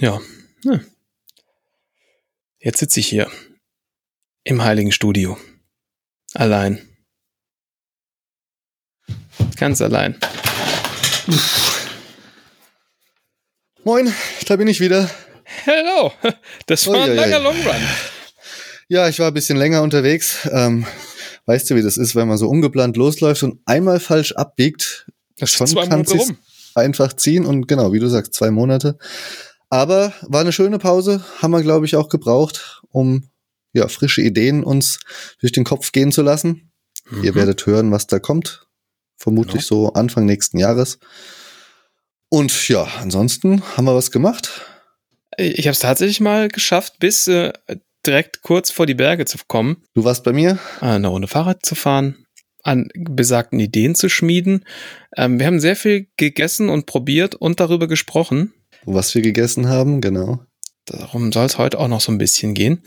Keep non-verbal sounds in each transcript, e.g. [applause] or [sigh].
Ja. ja. Jetzt sitze ich hier im heiligen Studio. Allein. Ganz allein. Moin, da bin ich wieder. Hello. [laughs] Das war ein langer Long Run. Ja, ich war ein bisschen länger unterwegs. Ähm, weißt du, wie das ist, wenn man so ungeplant losläuft und einmal falsch abbiegt? Das schon Monate rum. Einfach ziehen und genau, wie du sagst, zwei Monate. Aber war eine schöne Pause, haben wir, glaube ich, auch gebraucht, um ja, frische Ideen uns durch den Kopf gehen zu lassen. Mhm. Ihr werdet hören, was da kommt. Vermutlich genau. so Anfang nächsten Jahres. Und ja, ansonsten haben wir was gemacht. Ich habe es tatsächlich mal geschafft, bis äh, direkt kurz vor die Berge zu kommen. Du warst bei mir? Eine Runde Fahrrad zu fahren, an besagten Ideen zu schmieden. Ähm, wir haben sehr viel gegessen und probiert und darüber gesprochen. Was wir gegessen haben, genau. Darum soll es heute auch noch so ein bisschen gehen.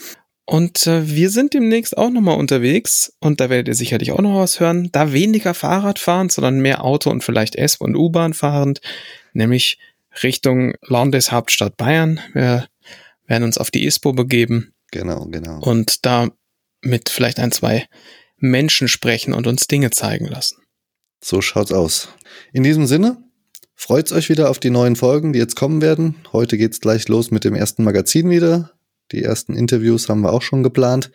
Und äh, wir sind demnächst auch nochmal unterwegs und da werdet ihr sicherlich auch noch was hören. Da weniger Fahrrad fahren, sondern mehr Auto und vielleicht S- und U-Bahn fahrend, nämlich Richtung Landeshauptstadt Bayern. Wir werden uns auf die ISPO begeben. Genau, genau. Und da mit vielleicht ein, zwei Menschen sprechen und uns Dinge zeigen lassen. So schaut's aus. In diesem Sinne, freut's euch wieder auf die neuen Folgen, die jetzt kommen werden. Heute geht's gleich los mit dem ersten Magazin wieder. Die ersten Interviews haben wir auch schon geplant.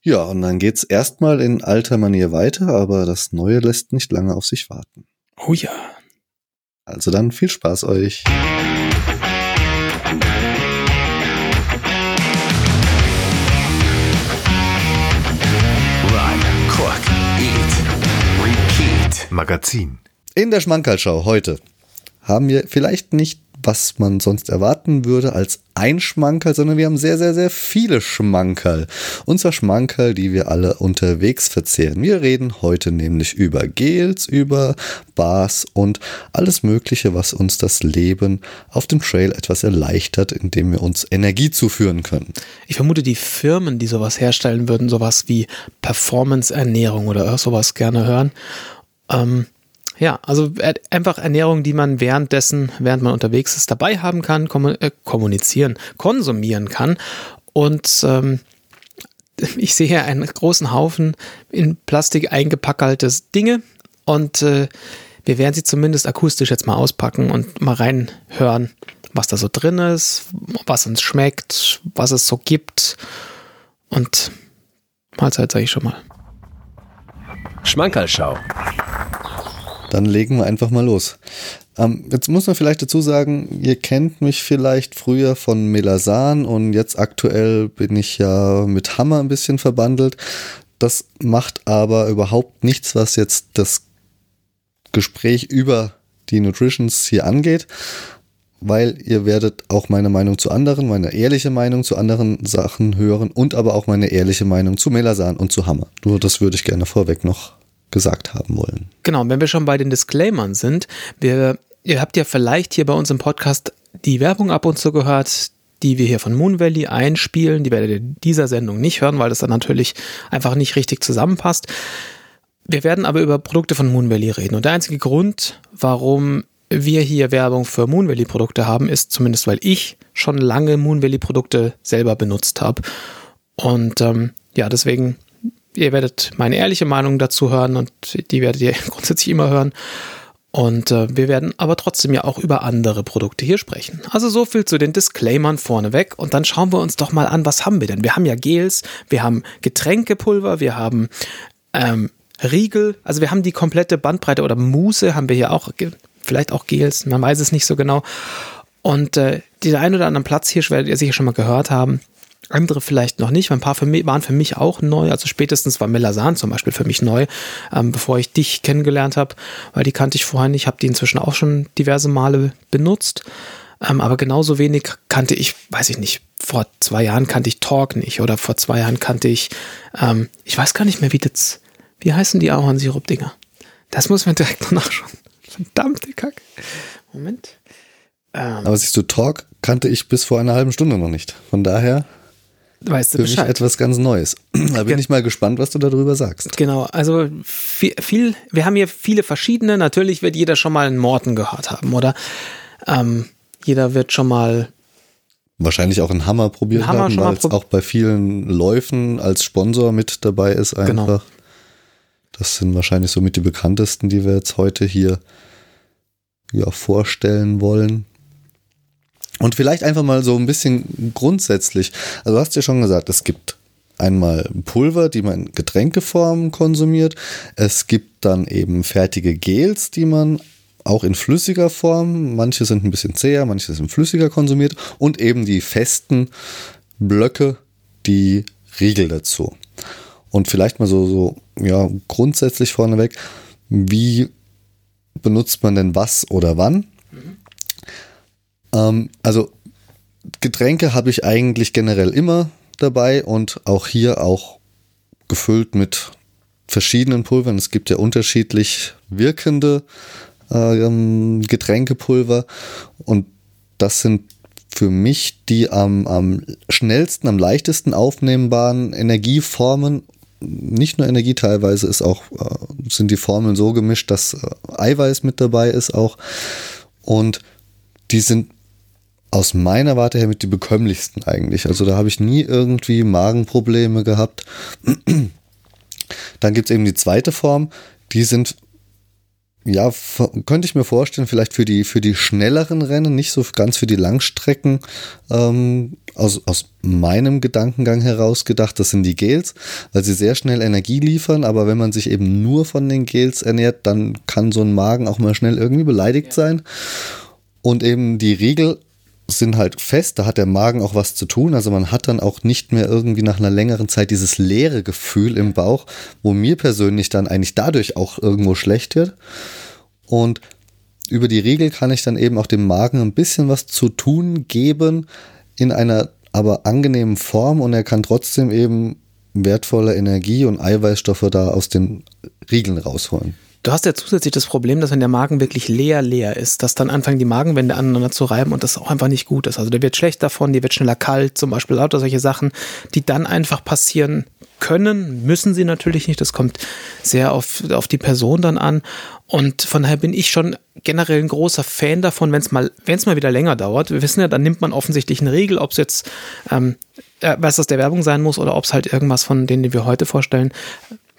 Ja, und dann geht's erstmal in alter Manier weiter, aber das Neue lässt nicht lange auf sich warten. Oh ja. Also dann viel Spaß euch. Magazin. In der Schmankerlschau heute haben wir vielleicht nicht was man sonst erwarten würde als ein Schmankerl, sondern wir haben sehr, sehr, sehr viele Schmankerl. Unser Schmankerl, die wir alle unterwegs verzehren. Wir reden heute nämlich über Gels, über Bars und alles Mögliche, was uns das Leben auf dem Trail etwas erleichtert, indem wir uns Energie zuführen können. Ich vermute, die Firmen, die sowas herstellen, würden sowas wie Performance-Ernährung oder sowas gerne hören. Ähm, ja, also einfach Ernährung, die man währenddessen, während man unterwegs ist, dabei haben kann, äh, kommunizieren, konsumieren kann. Und ähm, [laughs] ich sehe hier einen großen Haufen in Plastik eingepackeltes Dinge und äh, wir werden sie zumindest akustisch jetzt mal auspacken und mal reinhören, was da so drin ist, was uns schmeckt, was es so gibt. Und Mahlzeit sage ich schon mal. Schmankerlschau. Dann legen wir einfach mal los. Ähm, jetzt muss man vielleicht dazu sagen, ihr kennt mich vielleicht früher von Melasan und jetzt aktuell bin ich ja mit Hammer ein bisschen verbandelt. Das macht aber überhaupt nichts, was jetzt das Gespräch über die Nutritions hier angeht, weil ihr werdet auch meine Meinung zu anderen, meine ehrliche Meinung zu anderen Sachen hören und aber auch meine ehrliche Meinung zu Melasan und zu Hammer. Nur das würde ich gerne vorweg noch gesagt haben wollen. Genau, wenn wir schon bei den Disclaimern sind, wir, ihr habt ja vielleicht hier bei uns im Podcast die Werbung ab und zu gehört, die wir hier von Moon Valley einspielen. Die werdet ihr in dieser Sendung nicht hören, weil das dann natürlich einfach nicht richtig zusammenpasst. Wir werden aber über Produkte von Moon Valley reden. Und der einzige Grund, warum wir hier Werbung für Moon Valley Produkte haben, ist zumindest, weil ich schon lange Moon Valley Produkte selber benutzt habe. Und ähm, ja, deswegen ihr werdet meine ehrliche Meinung dazu hören und die werdet ihr [laughs] grundsätzlich immer hören. Und äh, wir werden aber trotzdem ja auch über andere Produkte hier sprechen. Also so viel zu den Disclaimern vorneweg. Und dann schauen wir uns doch mal an, was haben wir denn? Wir haben ja Gels, wir haben Getränkepulver, wir haben ähm, Riegel, also wir haben die komplette Bandbreite oder Mousse haben wir hier auch, vielleicht auch Gels, man weiß es nicht so genau. Und äh, den einen oder anderen Platz hier werdet ihr sicher schon mal gehört haben andere vielleicht noch nicht. Ein paar für mich, waren für mich auch neu. Also spätestens war Melasan zum Beispiel für mich neu, ähm, bevor ich dich kennengelernt habe, weil die kannte ich vorher nicht. Ich habe die inzwischen auch schon diverse Male benutzt. Ähm, aber genauso wenig kannte ich, weiß ich nicht, vor zwei Jahren kannte ich Talk nicht oder vor zwei Jahren kannte ich, ähm, ich weiß gar nicht mehr, wie das, wie heißen die Ahornsirup-Dinger? Das muss man direkt noch nachschauen. Verdammte Kack. Moment. Ähm, aber siehst du, Talk kannte ich bis vor einer halben Stunde noch nicht. Von daher weißt du Für Bescheid. mich etwas ganz Neues. [clears throat] Da bin ich mal gespannt, was du darüber sagst. Genau, also viel, viel, wir haben hier viele verschiedene. Natürlich wird jeder schon mal einen Morten gehört haben, oder? Ähm, jeder wird schon mal wahrscheinlich auch einen Hammer probiert Hammer haben, weil es auch bei vielen Läufen als Sponsor mit dabei ist einfach. Genau. Das sind wahrscheinlich somit die bekanntesten, die wir jetzt heute hier ja, vorstellen wollen. Und vielleicht einfach mal so ein bisschen grundsätzlich. Also du hast ja schon gesagt, es gibt einmal Pulver, die man in Getränkeform konsumiert. Es gibt dann eben fertige Gels, die man auch in flüssiger Form, manche sind ein bisschen zäher, manche sind flüssiger konsumiert und eben die festen Blöcke, die Riegel dazu. Und vielleicht mal so, so ja, grundsätzlich vorneweg, wie benutzt man denn was oder wann? Ähm, also Getränke habe ich eigentlich generell immer dabei und auch hier auch gefüllt mit verschiedenen Pulvern. Es gibt ja unterschiedlich wirkende ähm, Getränkepulver und das sind für mich die am, am schnellsten, am leichtesten aufnehmbaren Energieformen. Nicht nur Energie, teilweise ist auch, äh, sind die Formeln so gemischt, dass äh, Eiweiß mit dabei ist auch. Und die sind aus meiner Warte her mit die bekömmlichsten eigentlich. Also da habe ich nie irgendwie Magenprobleme gehabt. Dann gibt es eben die zweite Form, die sind, ja, könnte ich mir vorstellen, vielleicht für die, für die schnelleren Rennen, nicht so ganz für die Langstrecken, ähm, aus, aus meinem Gedankengang heraus gedacht, das sind die Gels, weil sie sehr schnell Energie liefern, aber wenn man sich eben nur von den Gels ernährt, dann kann so ein Magen auch mal schnell irgendwie beleidigt sein. Und eben die Riegel sind halt fest, da hat der Magen auch was zu tun. Also man hat dann auch nicht mehr irgendwie nach einer längeren Zeit dieses leere Gefühl im Bauch, wo mir persönlich dann eigentlich dadurch auch irgendwo schlecht wird. Und über die Riegel kann ich dann eben auch dem Magen ein bisschen was zu tun geben in einer aber angenehmen Form und er kann trotzdem eben wertvolle Energie und Eiweißstoffe da aus den Riegeln rausholen. Du hast ja zusätzlich das Problem, dass wenn der Magen wirklich leer, leer ist, dass dann anfangen die Magenwände aneinander zu reiben und das auch einfach nicht gut ist. Also der wird schlecht davon, die wird schneller kalt, zum Beispiel lauter solche Sachen, die dann einfach passieren können, müssen sie natürlich nicht. Das kommt sehr auf, auf die Person dann an. Und von daher bin ich schon generell ein großer Fan davon, wenn es mal, wenn es mal wieder länger dauert. Wir wissen ja, dann nimmt man offensichtlich eine Regel, ob es jetzt ähm, äh, was das der Werbung sein muss oder ob es halt irgendwas von denen, die wir heute vorstellen,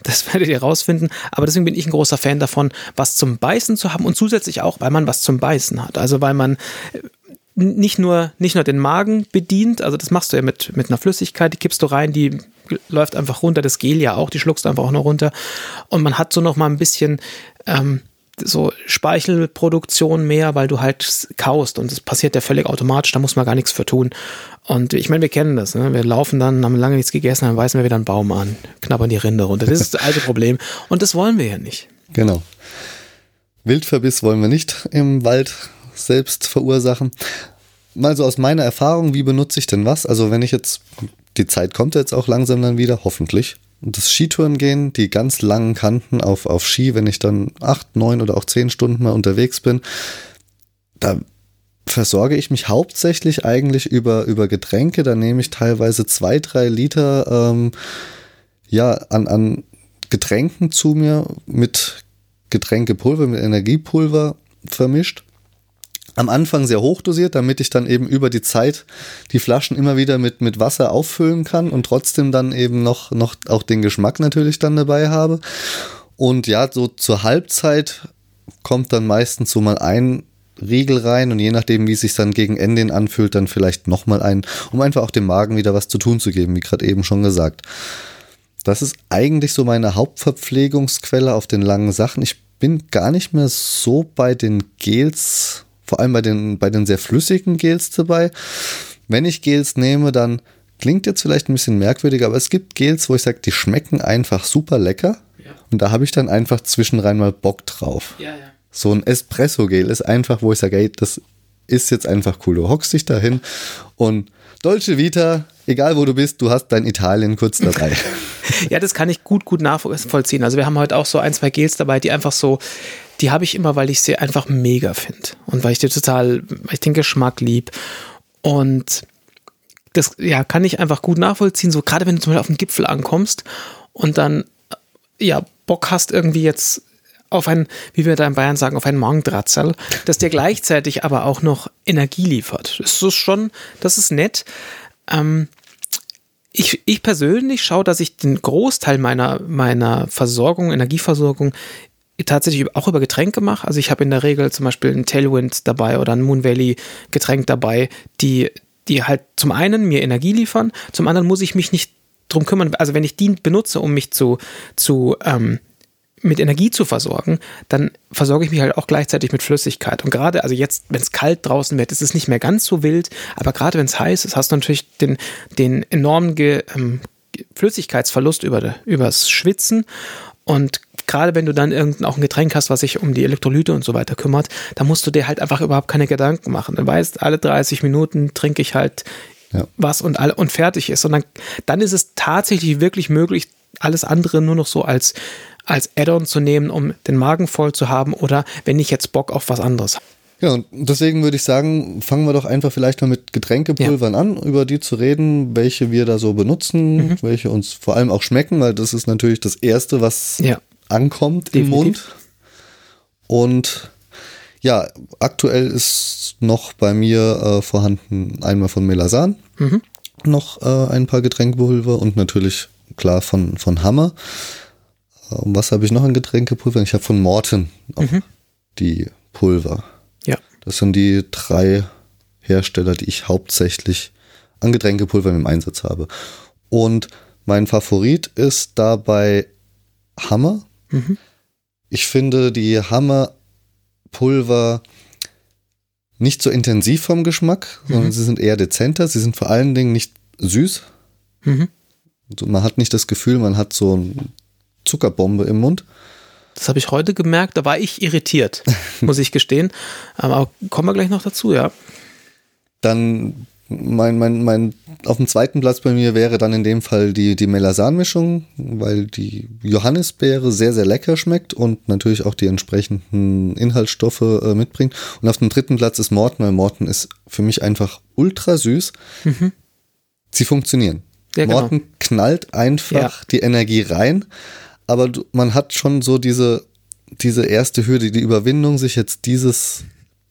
das [laughs] werdet ihr rausfinden. Aber deswegen bin ich ein großer Fan davon, was zum Beißen zu haben und zusätzlich auch, weil man was zum Beißen hat. Also weil man äh, nicht nur, nicht nur den Magen bedient, also das machst du ja mit, mit einer Flüssigkeit, die kippst du rein, die läuft einfach runter, das Gel ja auch, die schluckst du einfach auch noch runter. Und man hat so noch mal ein bisschen ähm, so Speichelproduktion mehr, weil du halt kaust und das passiert ja völlig automatisch, da muss man gar nichts für tun. Und ich meine, wir kennen das, ne? wir laufen dann, haben lange nichts gegessen, dann beißen wir wieder einen Baum an, knabbern die Rinde runter. Das ist das alte Problem und das wollen wir ja nicht. Genau. Wildverbiss wollen wir nicht im Wald selbst verursachen. Mal so aus meiner Erfahrung, wie benutze ich denn was? Also wenn ich jetzt, die Zeit kommt jetzt auch langsam dann wieder, hoffentlich. Das Skitouren gehen, die ganz langen Kanten auf, auf Ski, wenn ich dann acht, neun oder auch zehn Stunden mal unterwegs bin, da versorge ich mich hauptsächlich eigentlich über, über Getränke. Da nehme ich teilweise zwei, drei Liter ähm, ja, an, an Getränken zu mir mit Getränkepulver, mit Energiepulver vermischt. Am Anfang sehr hoch dosiert, damit ich dann eben über die Zeit die Flaschen immer wieder mit, mit Wasser auffüllen kann und trotzdem dann eben noch, noch auch den Geschmack natürlich dann dabei habe. Und ja, so zur Halbzeit kommt dann meistens so mal ein Riegel rein und je nachdem, wie es sich dann gegen Ende anfühlt, dann vielleicht nochmal ein, um einfach auch dem Magen wieder was zu tun zu geben, wie gerade eben schon gesagt. Das ist eigentlich so meine Hauptverpflegungsquelle auf den langen Sachen. Ich bin gar nicht mehr so bei den Gels, vor allem bei den, bei den sehr flüssigen Gels dabei. Wenn ich Gels nehme, dann klingt jetzt vielleicht ein bisschen merkwürdig, aber es gibt Gels, wo ich sage, die schmecken einfach super lecker. Ja. Und da habe ich dann einfach zwischenrein mal Bock drauf. Ja, ja. So ein Espresso-Gel ist einfach, wo ich sage, ey, das ist jetzt einfach cool. Du hockst dich dahin und Dolce Vita, egal wo du bist, du hast dein Italien kurz dabei. [laughs] Ja, das kann ich gut, gut nachvollziehen. Also wir haben heute auch so ein, zwei Gels dabei, die einfach so, die habe ich immer, weil ich sie einfach mega finde. Und weil ich die total, weil ich den Geschmack lieb. Und das, ja, kann ich einfach gut nachvollziehen. So gerade wenn du zum Beispiel auf den Gipfel ankommst und dann, ja, Bock hast irgendwie jetzt auf ein, wie wir da in Bayern sagen, auf ein Mangdratzerl, das dir gleichzeitig aber auch noch Energie liefert. Das ist schon, das ist nett. Ähm, ich, ich persönlich schaue, dass ich den Großteil meiner, meiner Versorgung, Energieversorgung tatsächlich auch über Getränke mache. Also ich habe in der Regel zum Beispiel ein Tailwind dabei oder ein Moon Valley Getränk dabei, die, die halt zum einen mir Energie liefern, zum anderen muss ich mich nicht drum kümmern. Also wenn ich die benutze, um mich zu, zu ähm, mit Energie zu versorgen, dann versorge ich mich halt auch gleichzeitig mit Flüssigkeit. Und gerade, also jetzt, wenn es kalt draußen wird, ist es nicht mehr ganz so wild, aber gerade wenn es heiß ist, hast du natürlich den, den enormen Ge, ähm, Flüssigkeitsverlust über übers Schwitzen. Und gerade wenn du dann irgendein auch ein Getränk hast, was sich um die Elektrolyte und so weiter kümmert, da musst du dir halt einfach überhaupt keine Gedanken machen. Du weißt, alle 30 Minuten trinke ich halt ja. was und, all, und fertig ist. Und dann, dann ist es tatsächlich wirklich möglich, alles andere nur noch so als als Add-on zu nehmen, um den Magen voll zu haben oder wenn ich jetzt Bock auf was anderes habe. Ja, und deswegen würde ich sagen, fangen wir doch einfach vielleicht mal mit Getränkepulvern ja. an, über die zu reden, welche wir da so benutzen, mhm. welche uns vor allem auch schmecken, weil das ist natürlich das Erste, was ja. Ankommt Definitiv. im Mund. Und ja, aktuell ist noch bei mir äh, vorhanden einmal von Melasan, mhm. noch äh, ein paar Getränkepulver und natürlich klar von, von Hammer. Und was habe ich noch an Getränkepulver? Ich habe von Morten mhm. die Pulver. Ja. Das sind die drei Hersteller, die ich hauptsächlich an Getränkepulvern im Einsatz habe. Und mein Favorit ist dabei Hammer. Mhm. Ich finde die Hammerpulver nicht so intensiv vom Geschmack, sondern mhm. sie sind eher dezenter. Sie sind vor allen Dingen nicht süß. Mhm. Also man hat nicht das Gefühl, man hat so ein Zuckerbombe im Mund. Das habe ich heute gemerkt, da war ich irritiert, [laughs] muss ich gestehen. Aber kommen wir gleich noch dazu, ja. Dann mein, mein, mein, auf dem zweiten Platz bei mir wäre dann in dem Fall die, die Melasan-Mischung, weil die Johannisbeere sehr, sehr lecker schmeckt und natürlich auch die entsprechenden Inhaltsstoffe äh, mitbringt. Und auf dem dritten Platz ist Morten, weil Morten ist für mich einfach ultra süß. Mhm. Sie funktionieren. Ja, genau. Morten knallt einfach ja. die Energie rein aber man hat schon so diese, diese erste Hürde, die Überwindung, sich jetzt dieses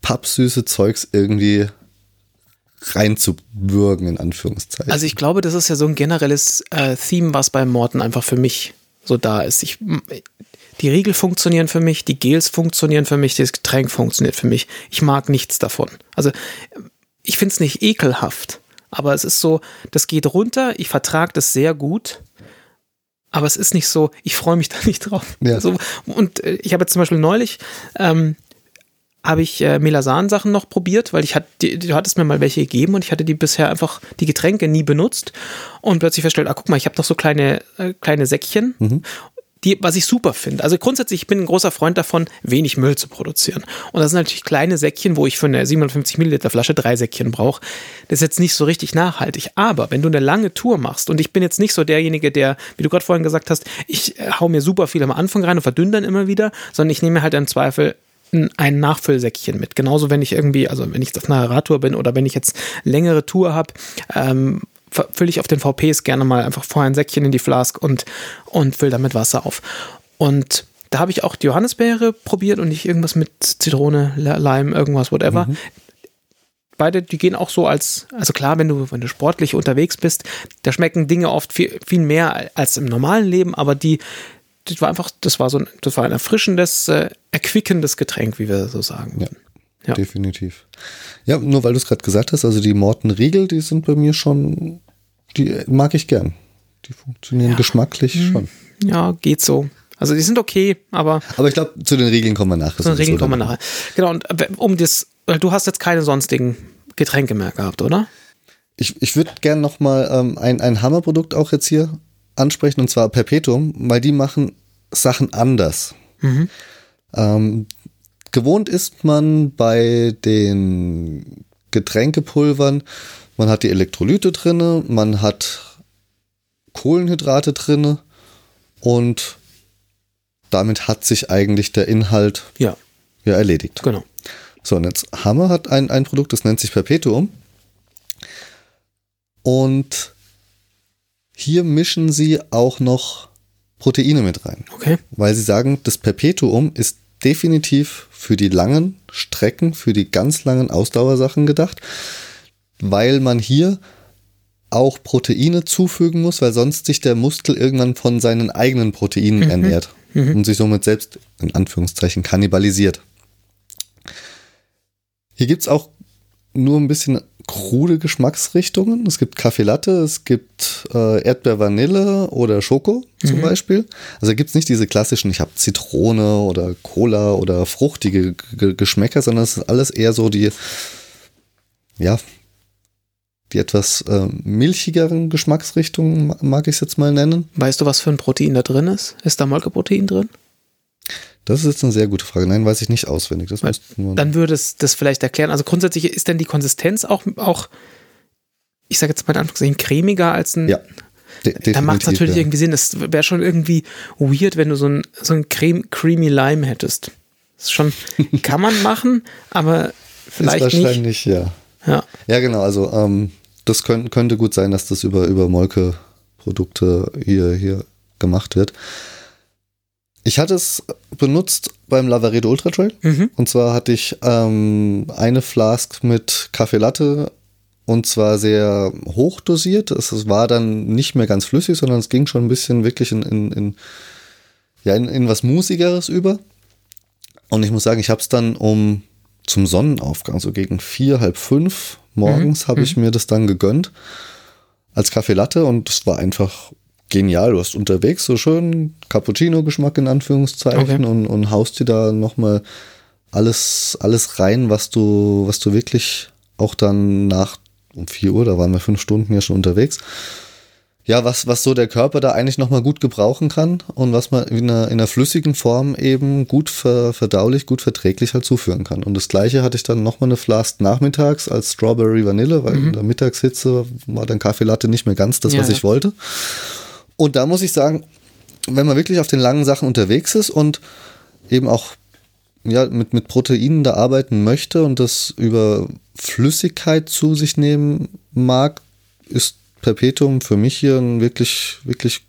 pappsüße Zeugs irgendwie reinzubürgen, in Anführungszeichen. Also ich glaube, das ist ja so ein generelles äh, Theme, was bei Morten einfach für mich so da ist. Ich, die Riegel funktionieren für mich, die Gels funktionieren für mich, das Getränk funktioniert für mich. Ich mag nichts davon. Also ich finde es nicht ekelhaft, aber es ist so, das geht runter, ich vertrage das sehr gut aber es ist nicht so, ich freue mich da [laughs] nicht drauf. Ja. So, und äh, ich habe jetzt zum Beispiel neulich, ähm, habe ich äh, Melasan-Sachen noch probiert, weil ich hatte, du hattest mir mal welche gegeben und ich hatte die bisher einfach, die Getränke nie benutzt und plötzlich festgestellt, ah, guck mal, ich habe doch so kleine, äh, kleine Säckchen mhm die, was ich super finde. Also grundsätzlich, ich bin ein großer Freund davon, wenig Müll zu produzieren. Und das sind natürlich kleine Säckchen, wo ich für eine 750 Milliliter Flasche drei Säckchen brauche. Das ist jetzt nicht so richtig nachhaltig. Aber wenn du eine lange Tour machst, und ich bin jetzt nicht so derjenige, der, wie du gerade vorhin gesagt hast, ich äh, hau mir super viel am Anfang rein und verdünne dann immer wieder, sondern ich nehme halt im Zweifel ein Nachfüllsäckchen mit. Genauso, wenn ich irgendwie, also wenn ich auf einer Radtour bin oder wenn ich jetzt längere Tour habe, ähm, fülle ich auf den VPs gerne mal einfach vorher ein Säckchen in die Flask und, und fülle damit Wasser auf. Und da habe ich auch die Johannisbeere probiert und nicht irgendwas mit Zitrone, Lime, irgendwas, whatever. Mhm. Beide, die gehen auch so als, also klar, wenn du, wenn du sportlich unterwegs bist, da schmecken Dinge oft viel, viel mehr als im normalen Leben, aber die, das war einfach, das war so ein, das war ein erfrischendes, äh, erquickendes Getränk, wie wir so sagen. Ja, ja. definitiv. Ja, nur weil du es gerade gesagt hast, also die Morten Riegel, die sind bei mir schon, die mag ich gern. Die funktionieren ja. geschmacklich hm. schon. Ja, geht so. Also die sind okay, aber. Aber ich glaube, zu den Regeln kommen wir nachher. Zu den Regeln kommen wir nachher. Genau, und äh, um das, du hast jetzt keine sonstigen Getränke mehr gehabt, oder? Ich, ich würde gern nochmal ähm, ein, ein Hammerprodukt auch jetzt hier ansprechen, und zwar Perpetuum, weil die machen Sachen anders. Mhm. Ähm, Gewohnt ist man bei den Getränkepulvern, man hat die Elektrolyte drinne, man hat Kohlenhydrate drinne und damit hat sich eigentlich der Inhalt ja, ja erledigt. Genau. So, und jetzt Hammer hat ein, ein Produkt, das nennt sich Perpetuum. Und hier mischen sie auch noch Proteine mit rein. Okay. Weil sie sagen, das Perpetuum ist definitiv für die langen Strecken, für die ganz langen Ausdauersachen gedacht, weil man hier auch Proteine zufügen muss, weil sonst sich der Muskel irgendwann von seinen eigenen Proteinen mhm. ernährt mhm. und sich somit selbst in Anführungszeichen kannibalisiert. Hier gibt es auch nur ein bisschen krude Geschmacksrichtungen. Es gibt Kaffee Latte, es gibt äh, Erdbeer Vanille oder Schoko zum mhm. Beispiel. Also gibt es nicht diese klassischen, ich habe Zitrone oder Cola oder fruchtige G Geschmäcker, sondern es ist alles eher so die, ja, die etwas äh, milchigeren Geschmacksrichtungen, mag ich es jetzt mal nennen. Weißt du, was für ein Protein da drin ist? Ist da Molkeprotein drin? Das ist jetzt eine sehr gute Frage. Nein, weiß ich nicht auswendig. Das dann würde es das vielleicht erklären. Also grundsätzlich ist denn die Konsistenz auch, auch ich sage jetzt mal in Anführungszeichen, cremiger als ein. Ja. Da macht es natürlich ja. irgendwie Sinn. Das wäre schon irgendwie weird, wenn du so ein, so ein Creme, Creamy Lime hättest. Das ist schon, [laughs] kann man machen, aber vielleicht ist wahrscheinlich, nicht. ja. Ja. Ja, genau. Also, ähm, das könnt, könnte gut sein, dass das über, über Molke-Produkte hier, hier gemacht wird. Ich hatte es benutzt beim Lavaredo Ultra Trail. Mhm. Und zwar hatte ich ähm, eine Flask mit Kaffee Latte und zwar sehr hoch dosiert. Es war dann nicht mehr ganz flüssig, sondern es ging schon ein bisschen wirklich in, in, in ja, in, in was Musigeres über. Und ich muss sagen, ich habe es dann um zum Sonnenaufgang, so gegen vier, halb fünf morgens, mhm. habe ich mhm. mir das dann gegönnt als Kaffee Latte und es war einfach genial. Du hast unterwegs so schön Cappuccino-Geschmack in Anführungszeichen okay. und, und haust dir da nochmal alles, alles rein, was du, was du wirklich auch dann nach um 4 Uhr, da waren wir fünf Stunden ja schon unterwegs. Ja, was, was so der Körper da eigentlich nochmal gut gebrauchen kann und was man in einer, in einer flüssigen Form eben gut ver, verdaulich, gut verträglich halt zuführen kann. Und das gleiche hatte ich dann nochmal eine Flask nachmittags als Strawberry Vanille, weil mhm. in der Mittagshitze war dann Kaffee Latte nicht mehr ganz das, ja, was ich wollte. Und da muss ich sagen, wenn man wirklich auf den langen Sachen unterwegs ist und eben auch ja, mit, mit Proteinen da arbeiten möchte und das über Flüssigkeit zu sich nehmen mag, ist Perpetuum für mich hier eine wirklich, wirklich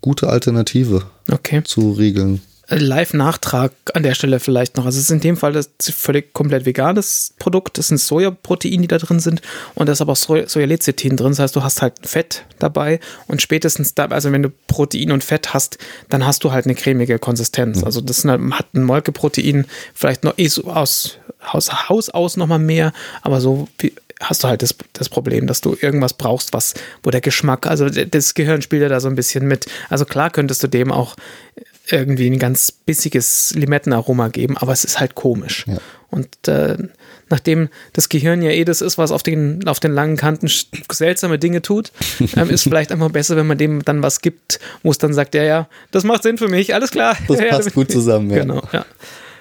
gute Alternative okay. zu Riegeln. Live-Nachtrag an der Stelle vielleicht noch. Also es ist in dem Fall das völlig komplett veganes Produkt. Das sind Sojaproteine, die da drin sind. Und da ist aber auch Sojalecithin drin. Das heißt, du hast halt Fett dabei. Und spätestens da, also wenn du Protein und Fett hast, dann hast du halt eine cremige Konsistenz. Mhm. Also das halt, hat ein Molkeprotein vielleicht noch eh so aus Haus, Haus aus nochmal mehr. Aber so hast du halt das, das Problem, dass du irgendwas brauchst, was, wo der Geschmack, also das Gehirn spielt ja da so ein bisschen mit. Also klar könntest du dem auch irgendwie ein ganz bissiges Limettenaroma geben, aber es ist halt komisch. Ja. Und äh, nachdem das Gehirn ja eh das ist, was auf den, auf den langen Kanten seltsame Dinge tut, [laughs] ähm, ist vielleicht einfach besser, wenn man dem dann was gibt, wo es dann sagt, ja, ja, das macht Sinn für mich, alles klar. Das [laughs] ja, passt gut zusammen, ja. Genau, ja.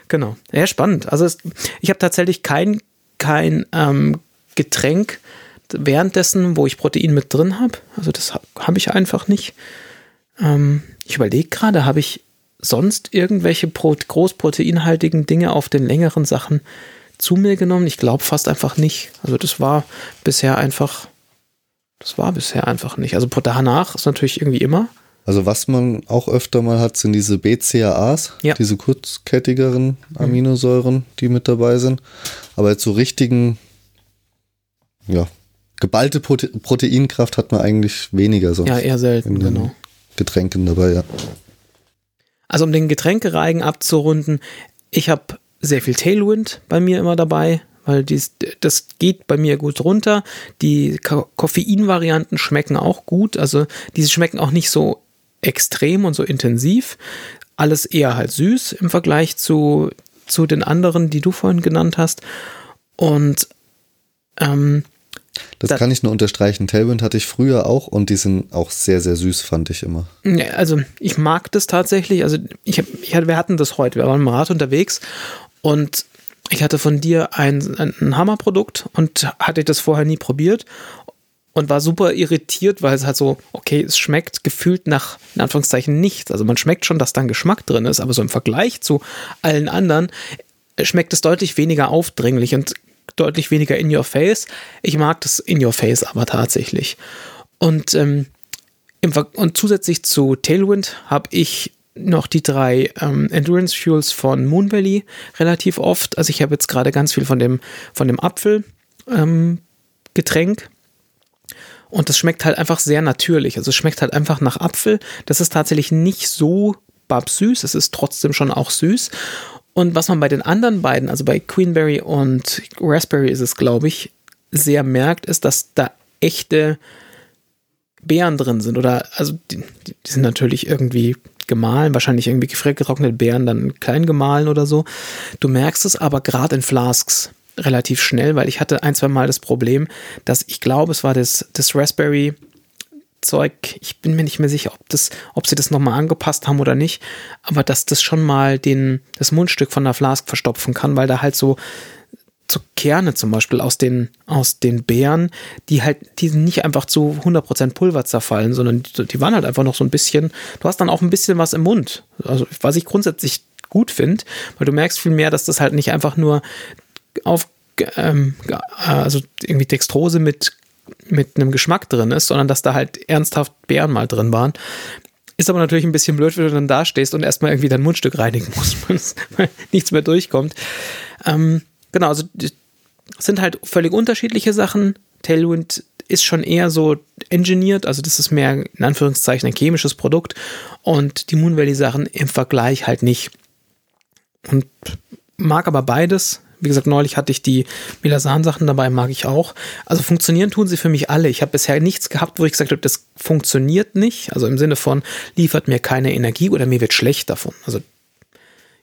Genau. Ja, spannend. Also es, ich habe tatsächlich kein, kein ähm, Getränk währenddessen, wo ich Protein mit drin habe. Also das habe hab ich einfach nicht. Ähm, ich überlege gerade, habe ich sonst irgendwelche Pro großproteinhaltigen Dinge auf den längeren Sachen zu mir genommen? Ich glaube fast einfach nicht. Also das war bisher einfach, das war bisher einfach nicht. Also danach ist natürlich irgendwie immer. Also was man auch öfter mal hat, sind diese BCAAs, ja. diese kurzkettigeren Aminosäuren, die mit dabei sind. Aber jetzt so richtigen, ja, geballte Prote Proteinkraft hat man eigentlich weniger sonst. Ja, eher selten, genau. Getränken dabei, ja. Also um den Getränkereigen abzurunden, ich habe sehr viel Tailwind bei mir immer dabei, weil dies, das geht bei mir gut runter. Die Koffein-Varianten schmecken auch gut, also diese schmecken auch nicht so extrem und so intensiv. Alles eher halt süß im Vergleich zu, zu den anderen, die du vorhin genannt hast. Und ähm, das da, kann ich nur unterstreichen. Tailwind hatte ich früher auch und die sind auch sehr, sehr süß, fand ich immer. Ja, also ich mag das tatsächlich. Also ich, hab, ich hatte, wir hatten das heute, wir waren im Rad unterwegs und ich hatte von dir ein, ein Hammerprodukt und hatte das vorher nie probiert und war super irritiert, weil es halt so, okay, es schmeckt gefühlt nach, in Anführungszeichen, nichts. Also man schmeckt schon, dass da ein Geschmack drin ist, aber so im Vergleich zu allen anderen schmeckt es deutlich weniger aufdringlich und deutlich weniger in your face. Ich mag das in your face aber tatsächlich. Und ähm, und zusätzlich zu Tailwind habe ich noch die drei ähm, Endurance Fuels von Moon Valley relativ oft. Also ich habe jetzt gerade ganz viel von dem, von dem Apfel ähm. Und das schmeckt halt einfach sehr natürlich. Also es schmeckt halt einfach nach Apfel. Das ist tatsächlich nicht so babsüß. Es ist trotzdem schon auch süß. Und was man bei den anderen beiden, also bei Queenberry und Raspberry ist es, glaube ich, sehr merkt, ist, dass da echte Beeren drin sind. Oder, also die, die sind natürlich irgendwie gemahlen, wahrscheinlich irgendwie getrocknete Beeren dann klein gemahlen oder so. Du merkst es aber gerade in Flasks relativ schnell, weil ich hatte ein, zwei Mal das Problem, dass ich glaube, es war das, das Raspberry Zeug, ich bin mir nicht mehr sicher, ob, das, ob sie das nochmal angepasst haben oder nicht, aber dass das schon mal den, das Mundstück von der Flask verstopfen kann, weil da halt so, so Kerne zum Beispiel aus den, aus den Beeren, die halt, die nicht einfach zu 100% Pulver zerfallen, sondern die, die waren halt einfach noch so ein bisschen, du hast dann auch ein bisschen was im Mund. Also, was ich grundsätzlich gut finde, weil du merkst viel mehr, dass das halt nicht einfach nur auf, ähm, also irgendwie Dextrose mit mit einem Geschmack drin ist, sondern dass da halt ernsthaft Beeren mal drin waren. Ist aber natürlich ein bisschen blöd, wenn du dann da stehst und erstmal irgendwie dein Mundstück reinigen [laughs] musst, weil nichts mehr durchkommt. Ähm, genau, also sind halt völlig unterschiedliche Sachen. Tailwind ist schon eher so engineert, also das ist mehr in Anführungszeichen ein chemisches Produkt und die Moon Valley Sachen im Vergleich halt nicht. Und mag aber beides, wie gesagt, neulich hatte ich die Milasan-Sachen dabei, mag ich auch. Also funktionieren tun sie für mich alle. Ich habe bisher nichts gehabt, wo ich gesagt habe, das funktioniert nicht. Also im Sinne von, liefert mir keine Energie oder mir wird schlecht davon. Also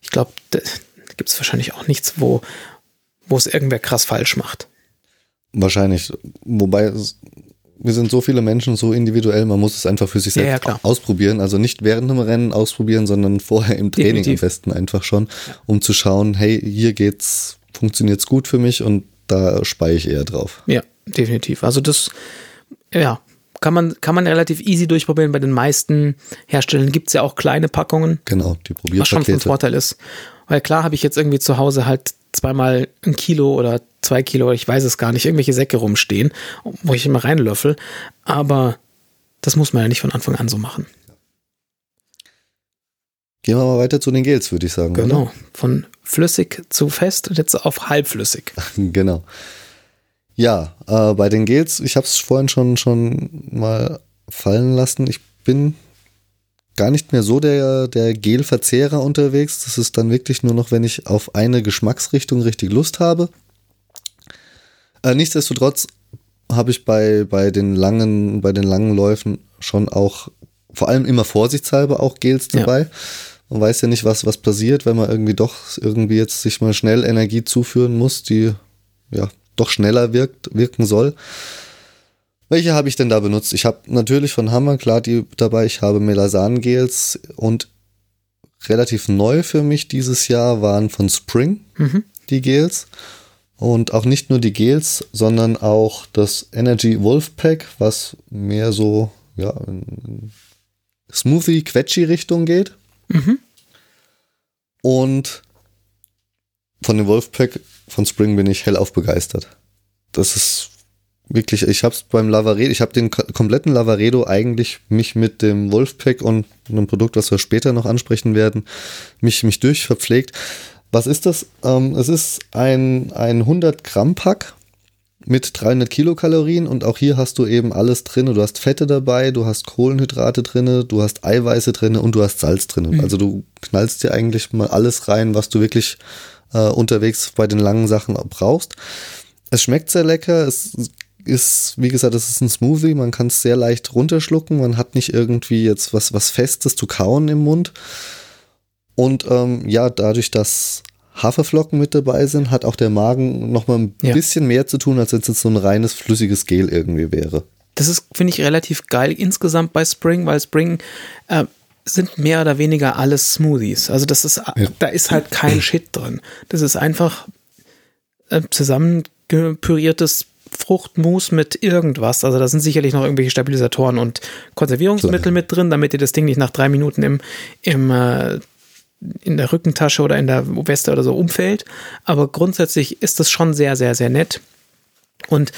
ich glaube, da gibt es wahrscheinlich auch nichts, wo, wo es irgendwer krass falsch macht. Wahrscheinlich. Wobei wir sind so viele Menschen, so individuell, man muss es einfach für sich selbst ja, ja, ausprobieren. Also nicht während dem Rennen ausprobieren, sondern vorher im Training Definitiv. am besten einfach schon, um zu schauen, hey, hier geht's funktioniert es gut für mich und da speie ich eher drauf. Ja, definitiv. Also das, ja, kann man, kann man relativ easy durchprobieren. Bei den meisten Herstellern gibt es ja auch kleine Packungen. Genau, die Probierpakete. Was schon von Vorteil ist. Weil klar habe ich jetzt irgendwie zu Hause halt zweimal ein Kilo oder zwei Kilo, ich weiß es gar nicht, irgendwelche Säcke rumstehen, wo ich immer reinlöffel. Aber das muss man ja nicht von Anfang an so machen. Gehen wir mal weiter zu den Gels, würde ich sagen. Genau, oder? von flüssig zu fest und jetzt auf halbflüssig. [laughs] genau. Ja, äh, bei den Gels, ich habe es vorhin schon, schon mal fallen lassen. Ich bin gar nicht mehr so der, der Gelverzehrer unterwegs. Das ist dann wirklich nur noch, wenn ich auf eine Geschmacksrichtung richtig Lust habe. Äh, nichtsdestotrotz habe ich bei, bei den langen, bei den langen Läufen schon auch vor allem immer vorsichtshalber auch Gels dabei. Ja. Man weiß ja nicht, was, was passiert, wenn man irgendwie doch irgendwie jetzt sich mal schnell Energie zuführen muss, die ja doch schneller wirkt, wirken soll. Welche habe ich denn da benutzt? Ich habe natürlich von Hammer, klar, die dabei. Ich habe Melasan-Gels und relativ neu für mich dieses Jahr waren von Spring mhm. die Gels. Und auch nicht nur die Gels, sondern auch das Energy Wolf Pack, was mehr so, ja, in Smoothie-Quetschi-Richtung geht. Mhm. Und von dem Wolfpack von Spring bin ich hellauf begeistert. Das ist wirklich, ich habe es beim Lavaredo, ich habe den kompletten Lavaredo eigentlich mich mit dem Wolfpack und einem Produkt, was wir später noch ansprechen werden, mich, mich durchverpflegt. Was ist das? Ähm, es ist ein, ein 100 Gramm Pack mit 300 Kilokalorien und auch hier hast du eben alles drin. Du hast Fette dabei, du hast Kohlenhydrate drin, du hast Eiweiße drin und du hast Salz drin. Mhm. Also du knallst dir eigentlich mal alles rein, was du wirklich äh, unterwegs bei den langen Sachen brauchst. Es schmeckt sehr lecker. Es ist, wie gesagt, es ist ein Smoothie. Man kann es sehr leicht runterschlucken. Man hat nicht irgendwie jetzt was, was Festes zu kauen im Mund. Und ähm, ja, dadurch, dass Haferflocken mit dabei sind, hat auch der Magen noch mal ein ja. bisschen mehr zu tun, als wenn es jetzt so ein reines flüssiges Gel irgendwie wäre. Das ist, finde ich, relativ geil insgesamt bei Spring, weil Spring äh, sind mehr oder weniger alles Smoothies. Also das ist, ja. da ist halt kein Shit drin. Das ist einfach äh, zusammengepüriertes Fruchtmus mit irgendwas. Also da sind sicherlich noch irgendwelche Stabilisatoren und Konservierungsmittel Klar. mit drin, damit dir das Ding nicht nach drei Minuten im, im äh, in der Rückentasche oder in der Weste oder so umfällt. Aber grundsätzlich ist das schon sehr, sehr, sehr nett. Und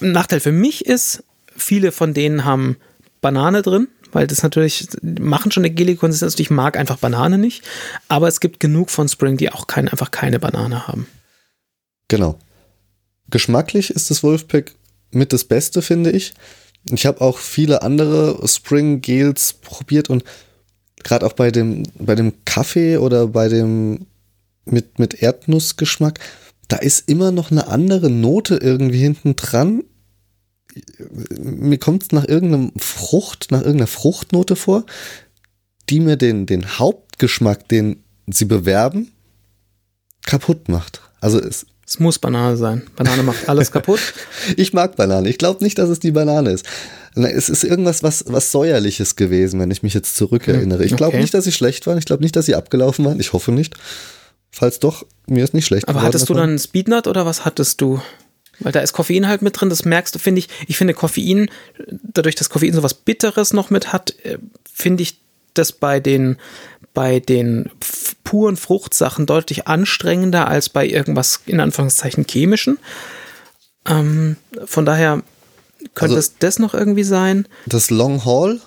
ein Nachteil für mich ist, viele von denen haben Banane drin, weil das natürlich, machen schon eine gelige Konsistenz. Ich mag einfach Banane nicht, aber es gibt genug von Spring, die auch kein, einfach keine Banane haben. Genau. Geschmacklich ist das Wolfpack mit das Beste, finde ich. Ich habe auch viele andere Spring Gels probiert und gerade auch bei dem, bei dem Kaffee oder bei dem mit, mit Erdnussgeschmack, da ist immer noch eine andere Note irgendwie hinten dran. Mir kommt es nach irgendeinem Frucht, nach irgendeiner Fruchtnote vor, die mir den, den Hauptgeschmack, den sie bewerben, kaputt macht. Also es, es muss Banane sein. Banane macht alles kaputt. [laughs] ich mag Banane. Ich glaube nicht, dass es die Banane ist. Es ist irgendwas was, was Säuerliches gewesen, wenn ich mich jetzt zurückerinnere. Ich glaube okay. nicht, dass sie schlecht waren. Ich glaube nicht, dass sie abgelaufen waren. Ich hoffe nicht. Falls doch, mir ist nicht schlecht. Aber hattest du dann Speednut oder was hattest du? Weil da ist Koffein halt mit drin, das merkst du, finde ich. Ich finde Koffein, dadurch, dass Koffein so was Bitteres noch mit hat, äh, finde ich das bei den, bei den puren Fruchtsachen deutlich anstrengender als bei irgendwas in Anführungszeichen chemischen. Ähm, von daher könnte also, es das noch irgendwie sein. Das Long Haul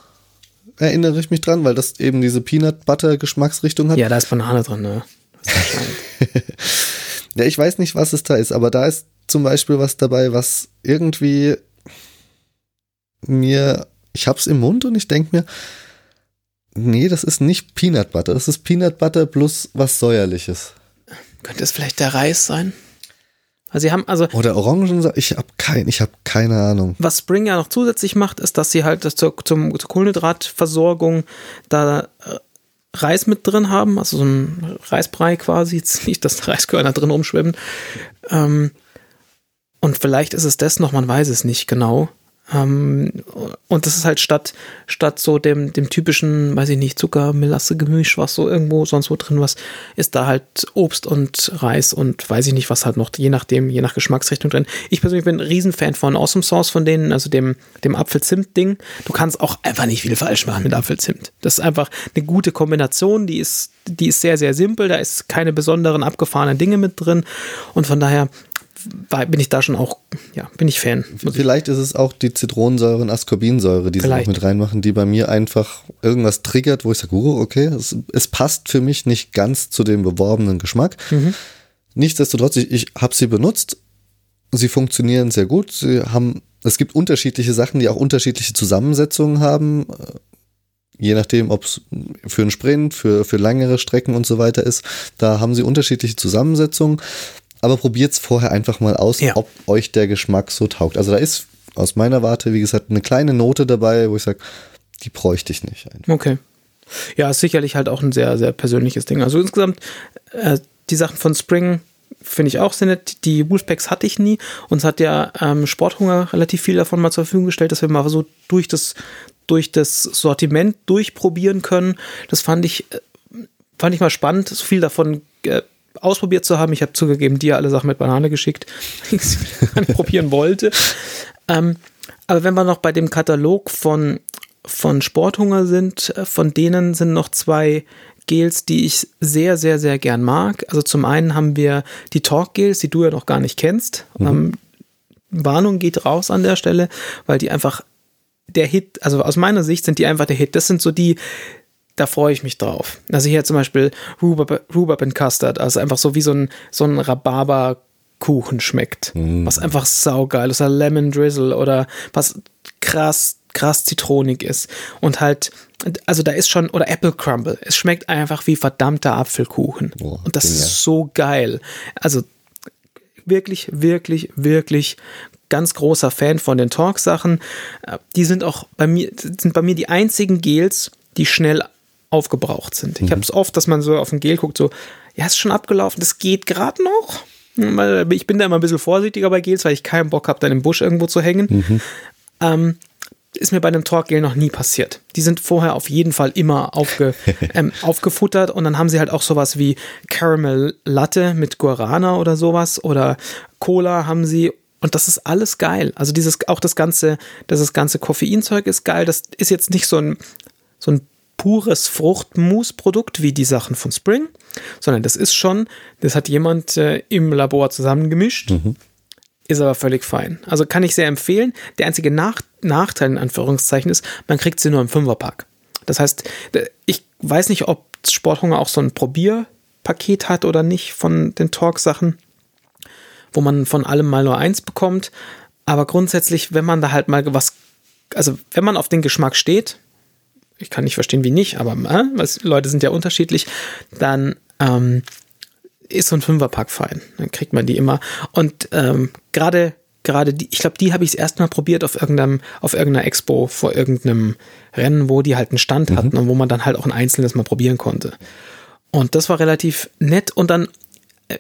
erinnere ich mich dran, weil das eben diese Peanut Butter Geschmacksrichtung hat. Ja, da ist Banane drin, ne? [laughs] ja, ich weiß nicht, was es da ist, aber da ist zum Beispiel was dabei, was irgendwie mir, ich hab's im Mund und ich denke mir, Nee, das ist nicht Peanut Butter. Das ist Peanut Butter plus was Säuerliches. Könnte es vielleicht der Reis sein? Also sie haben also oder Orangensaft. Ich habe kein, ich habe keine Ahnung. Was Spring ja noch zusätzlich macht, ist, dass sie halt zur, zum, zur Kohlenhydratversorgung da äh, Reis mit drin haben, also so ein Reisbrei quasi, [laughs] jetzt nicht, dass Reiskörner drin rumschwimmen. Ähm, und vielleicht ist es das noch, man weiß es nicht genau. Ähm, und das ist halt statt, statt so dem, dem typischen, weiß ich nicht, Zucker, Melasse, Gemisch, was so irgendwo sonst wo drin was, ist da halt Obst und Reis und weiß ich nicht, was halt noch, je nachdem, je nach Geschmacksrichtung drin. Ich persönlich bin ein Riesenfan von Awesome Sauce von denen, also dem, dem Apfel-Zimt-Ding. Du kannst auch einfach nicht viel falsch machen mit Apfel-Zimt. Das ist einfach eine gute Kombination, die ist, die ist sehr, sehr simpel, da ist keine besonderen abgefahrenen Dinge mit drin und von daher bin ich da schon auch, ja, bin ich Fan. Vielleicht ist es auch die Zitronensäure und Ascorbinsäure, die Vielleicht. sie noch mit reinmachen, die bei mir einfach irgendwas triggert, wo ich sage, oh, okay, es, es, passt für mich nicht ganz zu dem beworbenen Geschmack. Mhm. Nichtsdestotrotz, ich, ich habe sie benutzt. Sie funktionieren sehr gut. Sie haben, es gibt unterschiedliche Sachen, die auch unterschiedliche Zusammensetzungen haben. Je nachdem, ob es für einen Sprint, für, für längere Strecken und so weiter ist. Da haben sie unterschiedliche Zusammensetzungen aber probiert es vorher einfach mal aus, ja. ob euch der Geschmack so taugt. Also da ist aus meiner Warte, wie gesagt, eine kleine Note dabei, wo ich sage, die bräuchte ich nicht. Einfach. Okay. Ja, ist sicherlich halt auch ein sehr, sehr persönliches Ding. Also insgesamt, äh, die Sachen von Spring finde ich auch sehr nett. Die Wolfpacks hatte ich nie. Uns hat ja ähm, Sporthunger relativ viel davon mal zur Verfügung gestellt, dass wir mal so durch das, durch das Sortiment durchprobieren können. Das fand ich, äh, fand ich mal spannend, so viel davon äh, ausprobiert zu haben. Ich habe zugegeben, dir alle Sachen mit Banane geschickt, [laughs] die ich probieren wollte. Ähm, aber wenn wir noch bei dem Katalog von, von Sporthunger sind, äh, von denen sind noch zwei Gels, die ich sehr, sehr, sehr gern mag. Also zum einen haben wir die Talk Gels, die du ja noch gar nicht kennst. Mhm. Ähm, Warnung geht raus an der Stelle, weil die einfach der Hit, also aus meiner Sicht sind die einfach der Hit. Das sind so die, da freue ich mich drauf. Also hier zum Beispiel Rhubarb, Rhubarb and Custard, also einfach so wie so ein, so ein Rhabarberkuchen schmeckt. Mm. Was einfach saugeil ist. Oder Lemon Drizzle oder was krass, krass zitronig ist. Und halt, also da ist schon, oder Apple Crumble. Es schmeckt einfach wie verdammter Apfelkuchen. Oh, Und das ist so geil. Also wirklich, wirklich, wirklich ganz großer Fan von den Talk-Sachen. Die sind auch bei mir, sind bei mir die einzigen Gels, die schnell aufgebraucht sind. Ich mhm. habe es oft, dass man so auf ein Gel guckt, so, ja, ist schon abgelaufen, das geht gerade noch. Ich bin da immer ein bisschen vorsichtiger bei Gels, weil ich keinen Bock habe, dann im Busch irgendwo zu hängen. Mhm. Ähm, ist mir bei einem Talkgel noch nie passiert. Die sind vorher auf jeden Fall immer aufge, [laughs] ähm, aufgefuttert und dann haben sie halt auch sowas wie Caramel Latte mit Guarana oder sowas oder Cola haben sie und das ist alles geil. Also dieses auch das ganze, das ganze Koffeinzeug ist geil. Das ist jetzt nicht so ein so ein pures Fruchtmus-Produkt wie die Sachen von Spring, sondern das ist schon, das hat jemand äh, im Labor zusammengemischt. Mhm. ist aber völlig fein. Also kann ich sehr empfehlen. Der einzige Nach Nachteil in Anführungszeichen ist, man kriegt sie nur im Fünferpack. Das heißt, ich weiß nicht, ob Sporthunger auch so ein Probierpaket hat oder nicht von den Talk-Sachen, wo man von allem mal nur eins bekommt. Aber grundsätzlich, wenn man da halt mal was, also wenn man auf den Geschmack steht, ich kann nicht verstehen, wie nicht, aber äh, was, Leute sind ja unterschiedlich, dann ähm, ist so ein Fünferpack fein. Dann kriegt man die immer. Und ähm, gerade gerade die, ich glaube, die habe ich das erste Mal probiert auf irgendeinem, auf irgendeiner Expo vor irgendeinem Rennen, wo die halt einen Stand mhm. hatten und wo man dann halt auch ein einzelnes mal probieren konnte. Und das war relativ nett. Und dann, äh,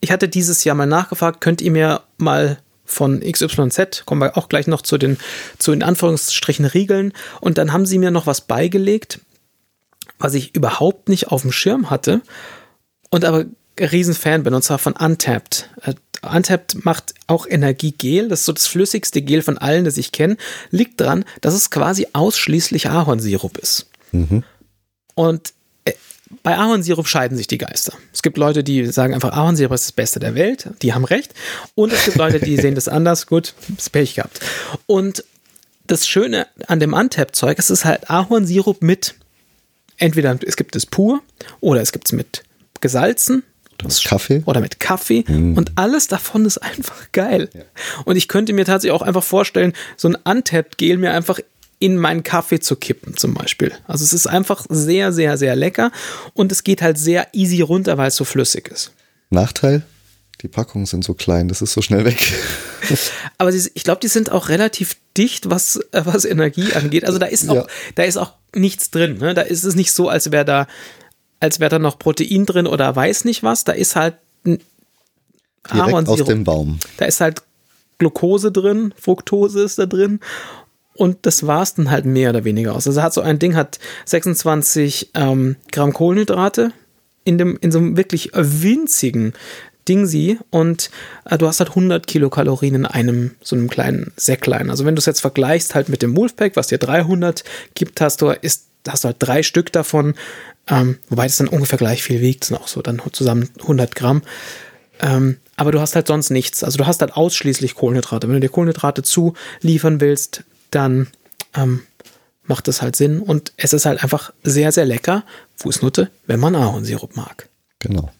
ich hatte dieses Jahr mal nachgefragt, könnt ihr mir mal von XYZ, kommen wir auch gleich noch zu den, zu in Anführungsstrichen Riegeln. Und dann haben sie mir noch was beigelegt, was ich überhaupt nicht auf dem Schirm hatte und aber Riesenfan bin, und zwar von Untapped. Äh, Untapped macht auch Energiegel, das ist so das flüssigste Gel von allen, das ich kenne. Liegt daran, dass es quasi ausschließlich Ahornsirup ist. Mhm. Und äh, bei Ahornsirup scheiden sich die Geister. Es gibt Leute, die sagen einfach, Ahornsirup ist das Beste der Welt. Die haben recht. Und es gibt Leute, die sehen das anders. Gut, das Pech gehabt. Und das Schöne an dem Untapped-Zeug, es ist halt Ahornsirup mit, entweder es gibt es pur oder es gibt es mit gesalzen. Mit Kaffee. Oder mit Kaffee. Mm. Und alles davon ist einfach geil. Ja. Und ich könnte mir tatsächlich auch einfach vorstellen, so ein Untapped-Gel mir einfach in meinen Kaffee zu kippen, zum Beispiel. Also es ist einfach sehr, sehr, sehr lecker und es geht halt sehr easy runter, weil es so flüssig ist. Nachteil? Die Packungen sind so klein, das ist so schnell weg. [laughs] Aber die, ich glaube, die sind auch relativ dicht, was, äh, was Energie angeht. Also da ist auch, ja. da ist auch nichts drin. Ne? Da ist es nicht so, als wäre da als wäre da noch Protein drin oder weiß nicht was. Da ist halt Ahornsirup. aus dem Baum. Da ist halt Glucose drin, Fructose ist da drin. Und das war es dann halt mehr oder weniger aus. Also hat so ein Ding hat 26 ähm, Gramm Kohlenhydrate in, dem, in so einem wirklich winzigen Ding sie und äh, du hast halt 100 Kilokalorien in einem so einem kleinen Säcklein. Also wenn du es jetzt vergleichst halt mit dem Wolfpack, was dir 300 gibt, hast du ist hast du halt drei Stück davon ähm, wobei das dann ungefähr gleich viel wiegt, sind auch so dann zusammen 100 Gramm. Ähm, aber du hast halt sonst nichts. Also du hast halt ausschließlich Kohlenhydrate. Wenn du dir Kohlenhydrate zuliefern willst, dann ähm, macht das halt Sinn. Und es ist halt einfach sehr, sehr lecker, Fußnote, wenn man Ahornsirup mag. Genau.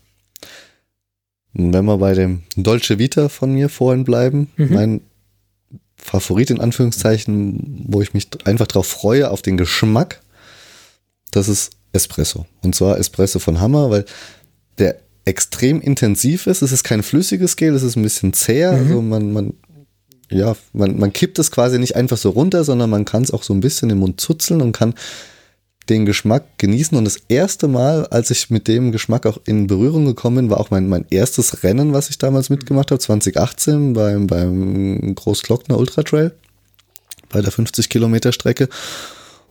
Wenn wir bei dem Dolce Vita von mir vorhin bleiben, mhm. mein Favorit in Anführungszeichen, wo ich mich einfach drauf freue, auf den Geschmack, das ist Espresso. Und zwar Espresso von Hammer, weil der extrem intensiv ist. Es ist kein flüssiges Gel, es ist ein bisschen zäher. Mhm. Also man, man, ja, man, man kippt es quasi nicht einfach so runter, sondern man kann es auch so ein bisschen im Mund zuzeln und kann den Geschmack genießen. Und das erste Mal, als ich mit dem Geschmack auch in Berührung gekommen bin, war auch mein, mein erstes Rennen, was ich damals mitgemacht habe, 2018 beim, beim Großglockner Ultra Trail bei der 50 Kilometer Strecke.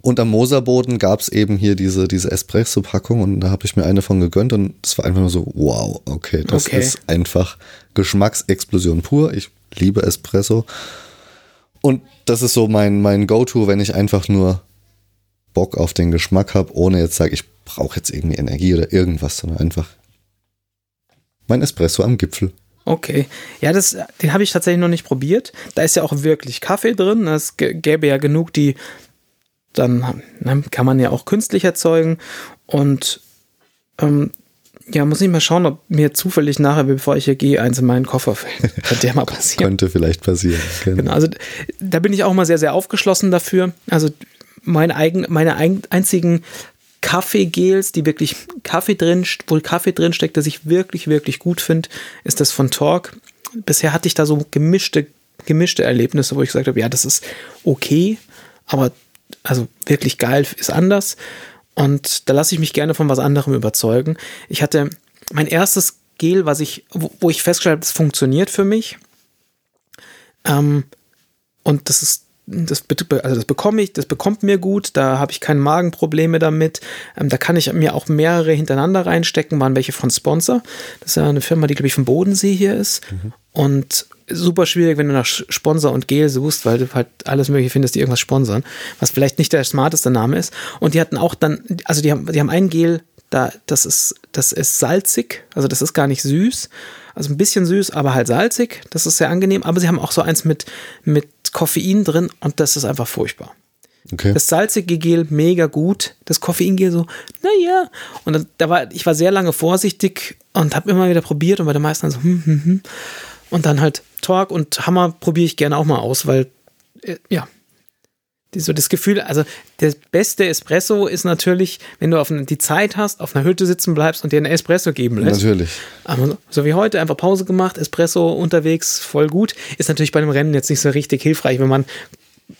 Und am Moserboden gab es eben hier diese, diese Espresso-Packung und da habe ich mir eine von gegönnt und es war einfach nur so, wow, okay, das okay. ist einfach Geschmacksexplosion pur. Ich liebe Espresso. Und das ist so mein, mein Go-To, wenn ich einfach nur Bock auf den Geschmack habe, ohne jetzt sage, ich brauche jetzt irgendwie Energie oder irgendwas, sondern einfach mein Espresso am Gipfel. Okay. Ja, das, den habe ich tatsächlich noch nicht probiert. Da ist ja auch wirklich Kaffee drin. Es gäbe ja genug, die dann ne, kann man ja auch künstlich erzeugen. Und ähm, ja, muss ich mal schauen, ob mir zufällig nachher, bevor ich hier gehe, eins in meinen Koffer fällt. [laughs] Könnte ja mal passieren. Könnte vielleicht passieren. Genau. genau. Also da bin ich auch mal sehr, sehr aufgeschlossen dafür. Also meine, eigen, meine einzigen Kaffeegels, die wirklich Kaffee drin, wo Kaffee drin steckt, das ich wirklich, wirklich gut finde, ist das von Torque. Bisher hatte ich da so gemischte, gemischte Erlebnisse, wo ich gesagt habe, ja, das ist okay, aber also wirklich geil, ist anders. Und da lasse ich mich gerne von was anderem überzeugen. Ich hatte mein erstes Gel, was ich, wo, wo ich festgestellt habe, es funktioniert für mich. Ähm, und das ist, das, also das bekomme ich, das bekommt mir gut, da habe ich keine Magenprobleme damit. Ähm, da kann ich mir auch mehrere hintereinander reinstecken, waren welche von Sponsor. Das ist ja eine Firma, die, glaube ich, vom Bodensee hier ist. Mhm. Und super schwierig, wenn du nach Sponsor und Gel suchst, weil du halt alles mögliche findest, die irgendwas sponsern, was vielleicht nicht der smarteste Name ist. Und die hatten auch dann, also die haben, die haben ein Gel, Da, das, ist, das ist salzig, also das ist gar nicht süß. Also ein bisschen süß, aber halt salzig. Das ist sehr angenehm. Aber sie haben auch so eins mit, mit Koffein drin und das ist einfach furchtbar. Okay. Das salzige Gel mega gut, das Koffeingel so, naja. Und dann, da war, ich war sehr lange vorsichtig und habe immer wieder probiert und bei den meisten so, hm, hm, hm. Und dann halt Talk und Hammer probiere ich gerne auch mal aus, weil, äh, ja, so das Gefühl, also der beste Espresso ist natürlich, wenn du auf eine, die Zeit hast, auf einer Hütte sitzen bleibst und dir einen Espresso geben lässt. Natürlich. Aber so wie heute, einfach Pause gemacht, Espresso unterwegs, voll gut. Ist natürlich bei einem Rennen jetzt nicht so richtig hilfreich, wenn man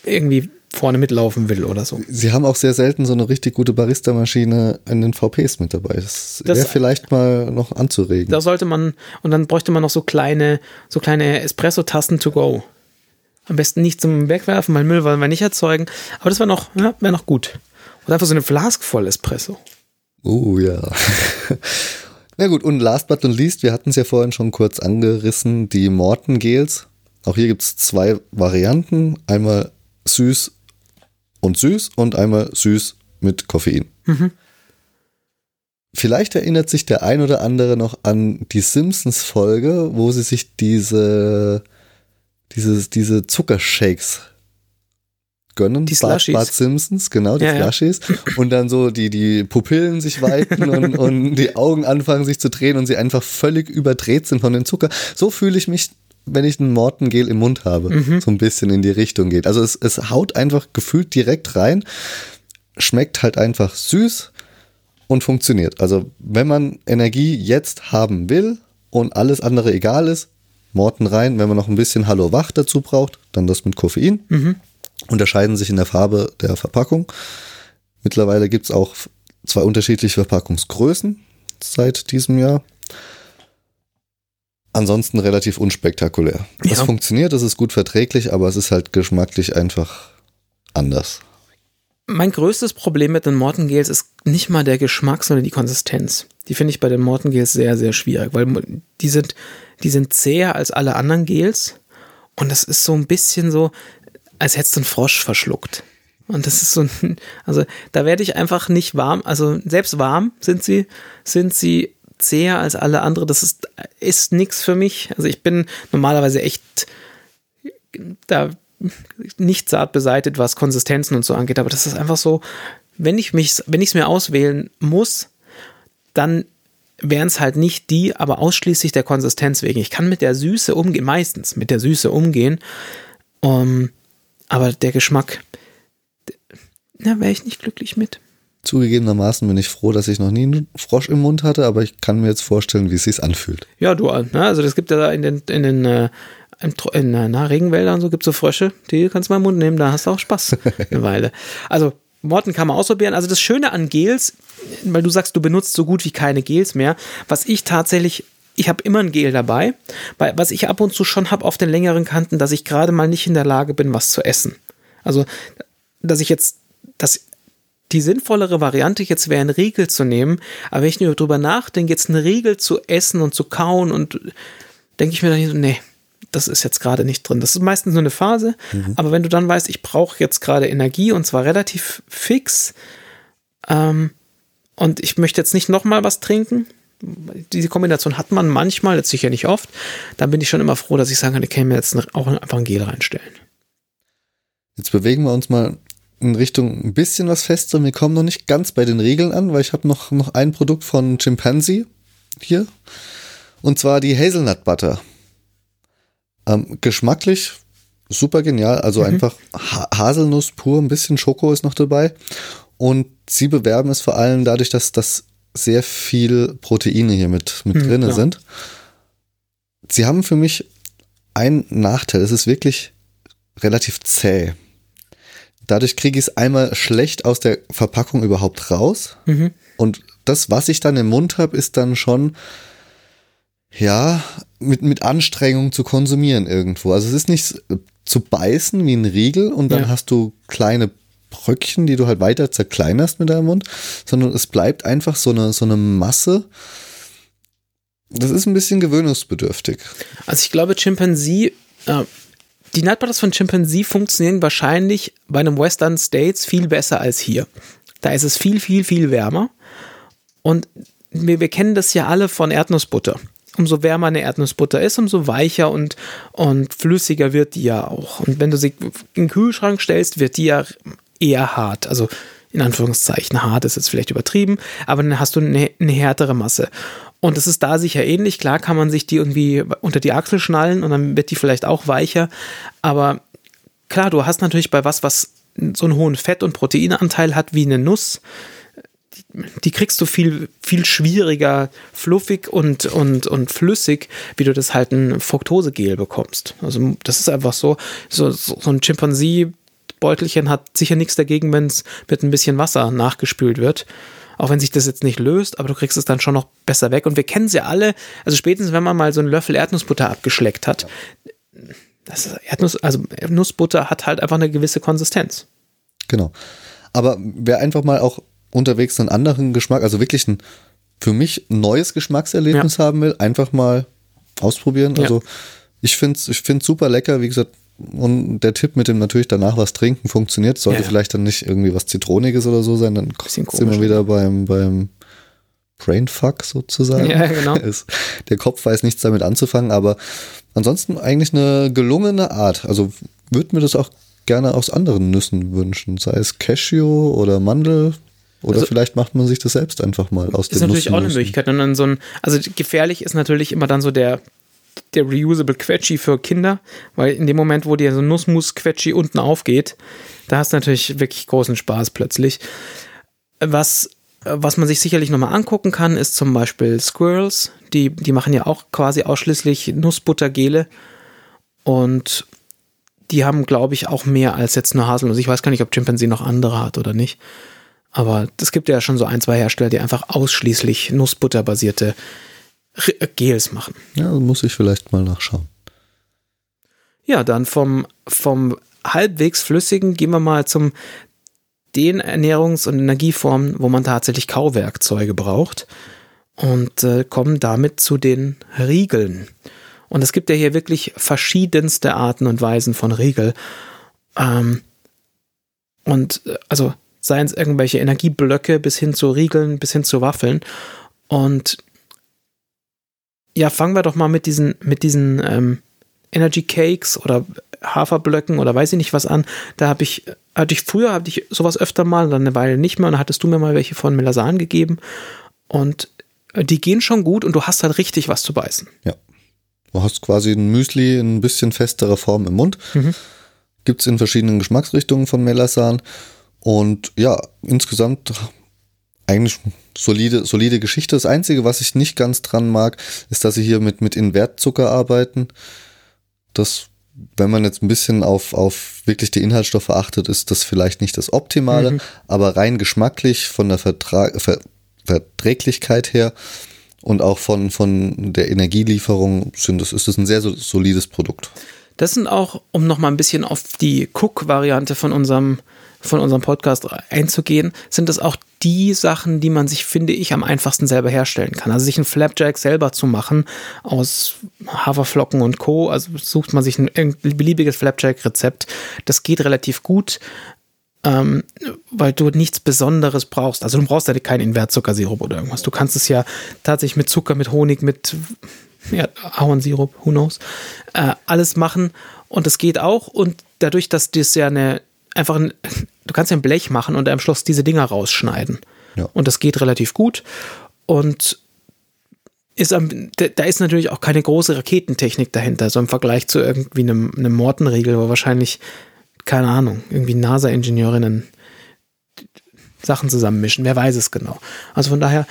irgendwie vorne mitlaufen will oder so. Sie haben auch sehr selten so eine richtig gute Barista-Maschine in den VPs mit dabei. Das, Das- wäre vielleicht mal noch anzuregen. Da sollte man, und dann bräuchte man noch so kleine, so kleine Espresso-Tasten to go. Am besten nicht zum Wegwerfen, weil Müll wollen wir nicht erzeugen. Aber das wäre noch, ja, wäre noch gut. Oder einfach so eine Flask voll Espresso. Oh ja. [laughs] Na gut, und last but not least, wir hatten es ja vorhin schon kurz angerissen, die Morton Gels. Auch hier gibt es zwei Varianten. Einmal süß und süß und einmal süß mit Koffein. Vielleicht erinnert sich der ein oder andere noch an die Simpsons-Folge, wo sie sich diese, diese, diese Zuckershakes gönnen. Die Bart, Slushies. Bart Simpsons, genau, die Ja, ja. Slushies. Und dann so die, die Pupillen sich weiten und, [laughs] und die Augen anfangen sich zu drehen und sie einfach völlig überdreht sind von dem Zucker. So fühle ich mich, wenn ich ein Mortengel im Mund habe. Mhm. So ein bisschen in die Richtung geht. Also es, es haut einfach gefühlt direkt rein, schmeckt halt einfach süß und funktioniert. Also wenn man Energie jetzt haben will und alles andere egal ist, Morten rein. Wenn man noch ein bisschen Hallo Wach dazu braucht, dann das mit Koffein. Unterscheiden sich in der Farbe der Verpackung. Mittlerweile gibt es auch zwei unterschiedliche Verpackungsgrößen seit diesem Jahr. Ansonsten relativ unspektakulär. Es Ja. funktioniert, es ist gut verträglich, aber es ist halt geschmacklich einfach anders. Mein größtes Problem mit den Mortengels ist nicht mal der Geschmack, sondern die Konsistenz. Die finde ich bei den Mortengels sehr, sehr schwierig, weil die sind, die sind zäher als alle anderen Gels und das ist so ein bisschen so, als hättest du einen Frosch verschluckt. Und das ist so also da werde ich einfach nicht warm, also selbst warm sind sie, sind sie zäher als alle andere. Das ist, ist nichts für mich. Also ich bin normalerweise echt da nicht zart beseitigt, was Konsistenzen und so angeht, aber das ist einfach so, wenn ich mich, wenn ich es mir auswählen muss, dann wären es halt nicht die, aber ausschließlich der Konsistenz wegen. Ich kann mit der Süße umgehen, meistens mit der Süße umgehen, um, aber der Geschmack, da wäre ich nicht glücklich mit. Zugegebenermaßen bin ich froh, dass ich noch nie einen Frosch im Mund hatte, aber ich kann mir jetzt vorstellen, wie es sich anfühlt. Ja, du, ne? also das gibt ja da in den, in den äh, in, in äh, na, Regenwäldern und so gibt es so Frösche, die kannst du mal im Mund nehmen, da hast du auch Spaß [laughs] eine Weile. Also Morten kann man ausprobieren. Also das Schöne an Gels, weil du sagst, du benutzt so gut wie keine Gels mehr, was ich tatsächlich ich habe immer ein Gel dabei, weil was ich ab und zu schon habe auf den längeren Kanten, dass ich gerade mal nicht in der Lage bin, was zu essen. Also, dass ich jetzt, dass die sinnvollere Variante jetzt wäre, einen Riegel zu nehmen, aber wenn ich nur drüber nachdenke, jetzt einen Riegel zu essen und zu kauen und denke ich mir dann so, nee, das ist jetzt gerade nicht drin. Das ist meistens nur eine Phase, aber wenn du dann weißt, ich brauche jetzt gerade Energie und zwar relativ fix ähm, und ich möchte jetzt nicht nochmal was trinken, diese Kombination hat man manchmal, jetzt sicher nicht oft, dann bin ich schon immer froh, dass ich sagen kann, ich kann mir jetzt auch einfach ein Gel reinstellen. Jetzt bewegen wir uns mal in Richtung ein bisschen was fester. Wir kommen noch nicht ganz bei den Regeln an, weil ich habe noch, noch ein Produkt von Chimpanzee hier. Und zwar die Hazelnut Butter. Ähm, geschmacklich super genial. Also einfach ha Haselnuss pur, ein bisschen Schoko ist noch dabei. Und sie bewerben es vor allem dadurch, dass das sehr viel Proteine hier mit, mit Hm, drinne klar. sind. Sie haben für mich einen Nachteil. Es ist wirklich relativ zäh. Dadurch kriege ich es einmal schlecht aus der Verpackung überhaupt raus. Mhm. Und das, was ich dann im Mund habe, ist dann schon, ja, mit, mit Anstrengung zu konsumieren irgendwo. Also es ist nicht zu beißen wie ein Riegel und dann Ja. hast du kleine Bröckchen, die du halt weiter zerkleinerst mit deinem Mund, sondern es bleibt einfach so eine, so eine Masse. Das ist ein bisschen gewöhnungsbedürftig. Also ich glaube, Chimpanzee, äh, die Nutbutters von Chimpanzee funktionieren wahrscheinlich bei einem Western States viel besser als hier. Da ist es viel, viel, viel wärmer. Und wir, wir kennen das ja alle von Erdnussbutter. Umso wärmer eine Erdnussbutter ist, umso weicher und, und flüssiger wird die ja auch. Und wenn du sie in den Kühlschrank stellst, wird die ja eher hart. Also in Anführungszeichen hart ist jetzt vielleicht übertrieben, aber dann hast du eine, eine härtere Masse. Und es ist da sicher ähnlich. Klar kann man sich die irgendwie unter die Achsel schnallen und dann wird die vielleicht auch weicher. Aber klar, du hast natürlich bei was, was so einen hohen Fett- und Proteinanteil hat wie eine Nuss, die, kriegst du viel, viel schwieriger fluffig und, und, und flüssig, wie du das halt ein Fructosegel bekommst. Also das ist einfach so, so, so ein Chimpansee Beutelchen hat sicher nichts dagegen, wenn es mit ein bisschen Wasser nachgespült wird. Auch wenn sich das jetzt nicht löst, aber du kriegst es dann schon noch besser weg. Und wir kennen sie alle, also spätestens wenn man mal so einen Löffel Erdnussbutter abgeschleckt hat. Das Erdnuss, also Nussbutter hat halt einfach eine gewisse Konsistenz. Genau. Aber wer einfach mal auch unterwegs einen anderen Geschmack, also wirklich ein für mich neues Geschmackserlebnis ja. haben will, einfach mal ausprobieren. Ja. Also ich finde es ich find's super lecker. Wie gesagt, und der Tipp mit dem natürlich danach was trinken funktioniert. Sollte ja, vielleicht dann nicht irgendwie was Zitroniges oder so sein, dann sind wir wieder beim, beim Brainfuck sozusagen. Ja, genau. [laughs] Der Kopf weiß nichts damit anzufangen, aber ansonsten eigentlich eine gelungene Art. Also würde mir das auch gerne aus anderen Nüssen wünschen, sei es Cashew oder Mandel. Oder also, vielleicht macht man sich das selbst einfach mal aus dem Ist natürlich auch eine Möglichkeit. Und dann so ein, also gefährlich ist natürlich immer dann so der, der Reusable Quetschi für Kinder, weil in dem Moment, wo dir so ein Nussmus-Quetschi unten aufgeht, da hast du natürlich wirklich großen Spaß plötzlich. Was, was man sich sicherlich nochmal angucken kann, ist zum Beispiel Squirrels. Die, die machen ja auch quasi ausschließlich Nussbuttergele und die haben, glaube ich, auch mehr als jetzt nur Haselnuss. Ich weiß gar nicht, ob Chimpanzee noch andere hat oder nicht. Aber es gibt ja schon so ein, zwei Hersteller, die einfach ausschließlich Nussbutterbasierte Gels machen. Ja, muss ich vielleicht mal nachschauen. Ja, dann vom, vom halbwegs flüssigen gehen wir mal zum den Ernährungs- und Energieformen, wo man tatsächlich Kauwerkzeuge braucht und äh, kommen damit zu den Riegeln. Und es gibt ja hier wirklich verschiedenste Arten und Weisen von Riegel. Ähm, und äh, also seien es irgendwelche Energieblöcke bis hin zu Riegeln, bis hin zu Waffeln. Und ja, fangen wir doch mal mit diesen, mit diesen ähm, Energy Cakes oder Haferblöcken oder weiß ich nicht was an. Da habe ich, hatte ich früher, hatte ich sowas öfter mal, dann eine Weile nicht mehr und dann hattest du mir mal welche von Melasan gegeben und äh, die gehen schon gut und du hast halt richtig was zu beißen. Ja. Du hast quasi ein Müsli in ein bisschen festerer Form im Mund. Mhm. Gibt es in verschiedenen Geschmacksrichtungen von Melasan. Und ja, insgesamt eigentlich solide, solide Geschichte. Das Einzige, was ich nicht ganz dran mag, ist, dass sie hier mit, mit Invertzucker arbeiten. Das, wenn man jetzt ein bisschen auf, auf wirklich die Inhaltsstoffe achtet, ist das vielleicht nicht das Optimale, mhm. aber rein geschmacklich von der Vertrag, Ver, Verträglichkeit her und auch von, von der Energielieferung sind das, ist das ein sehr solides Produkt. Das sind auch, um nochmal ein bisschen auf die Cook-Variante von unserem von unserem Podcast einzugehen, sind das auch die Sachen, die man sich, finde ich, am einfachsten selber herstellen kann. Also sich ein Flapjack selber zu machen aus Haferflocken und Co. Also sucht man sich ein, ein beliebiges Flapjack-Rezept. Das geht relativ gut. Ähm, weil du nichts Besonderes brauchst. Also du brauchst ja keinen Invertzuckersirup oder irgendwas. Du kannst es ja tatsächlich mit Zucker, mit Honig, mit ja, Ahornsirup, who knows, äh, alles machen und das geht auch und dadurch, dass das ja eine einfach ein, du kannst ja ein Blech machen und am Schluss diese Dinger rausschneiden. Ja. Und das geht relativ gut. Und ist am, da ist natürlich auch keine große Raketentechnik dahinter, so im Vergleich zu irgendwie einem, einem Mortenriegel, wo wahrscheinlich, keine Ahnung, irgendwie NASA-Ingenieurinnen Sachen zusammenmischen. Wer weiß es genau. Also von daher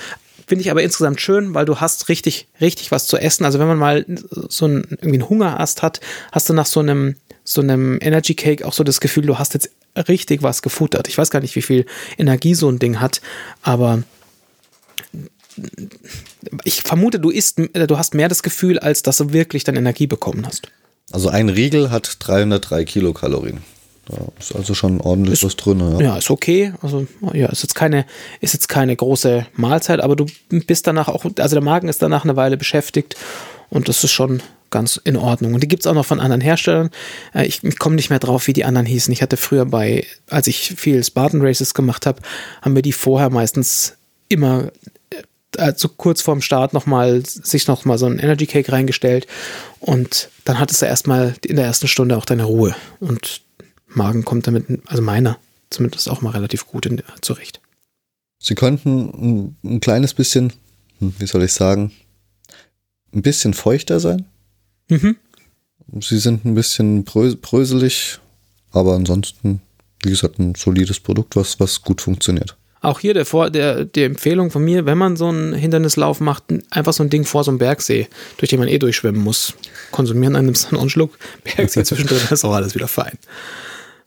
finde ich aber insgesamt schön, weil du hast richtig, richtig was zu essen. Also wenn man mal so einen, irgendwie einen Hungerast hat, hast du nach so einem so einem Energy Cake auch so das Gefühl, du hast jetzt richtig was gefuttert. Ich weiß gar nicht, wie viel Energie so ein Ding hat, aber ich vermute, du isst, du hast mehr das Gefühl, als dass du wirklich dann Energie bekommen hast. Also ein Riegel hat 303 Kilokalorien. Da ist also schon ordentlich ist, was drin. Ja. ja, ist okay. Also ja, ist jetzt keine, ist jetzt keine große Mahlzeit, aber du bist danach auch, also der Magen ist danach eine Weile beschäftigt und das ist schon ganz in Ordnung. Und die gibt es auch noch von anderen Herstellern. Äh, ich, ich komme nicht mehr drauf, wie die anderen hießen. Ich hatte früher bei, als ich viel Spartan Races gemacht habe, haben wir die vorher meistens immer äh, also kurz vorm Start nochmal sich nochmal so ein Energy Cake reingestellt und dann hattest du erstmal in der ersten Stunde auch deine Ruhe und Magen kommt damit, also meiner zumindest auch mal relativ gut in, zurecht. Sie könnten ein, ein kleines bisschen, hm, wie soll ich sagen, ein bisschen feuchter sein. Mhm. Sie sind ein bisschen bröselig, aber ansonsten, wie gesagt, ein solides Produkt, was, was gut funktioniert. Auch hier der, vor, der, die Empfehlung von mir, wenn man so einen Hindernislauf macht, einfach so ein Ding vor so einem Bergsee, durch den man eh durchschwimmen muss. Konsumieren, dann nimmst du einen Schluck [laughs] Bergsee zwischendrin, ist auch alles wieder fein.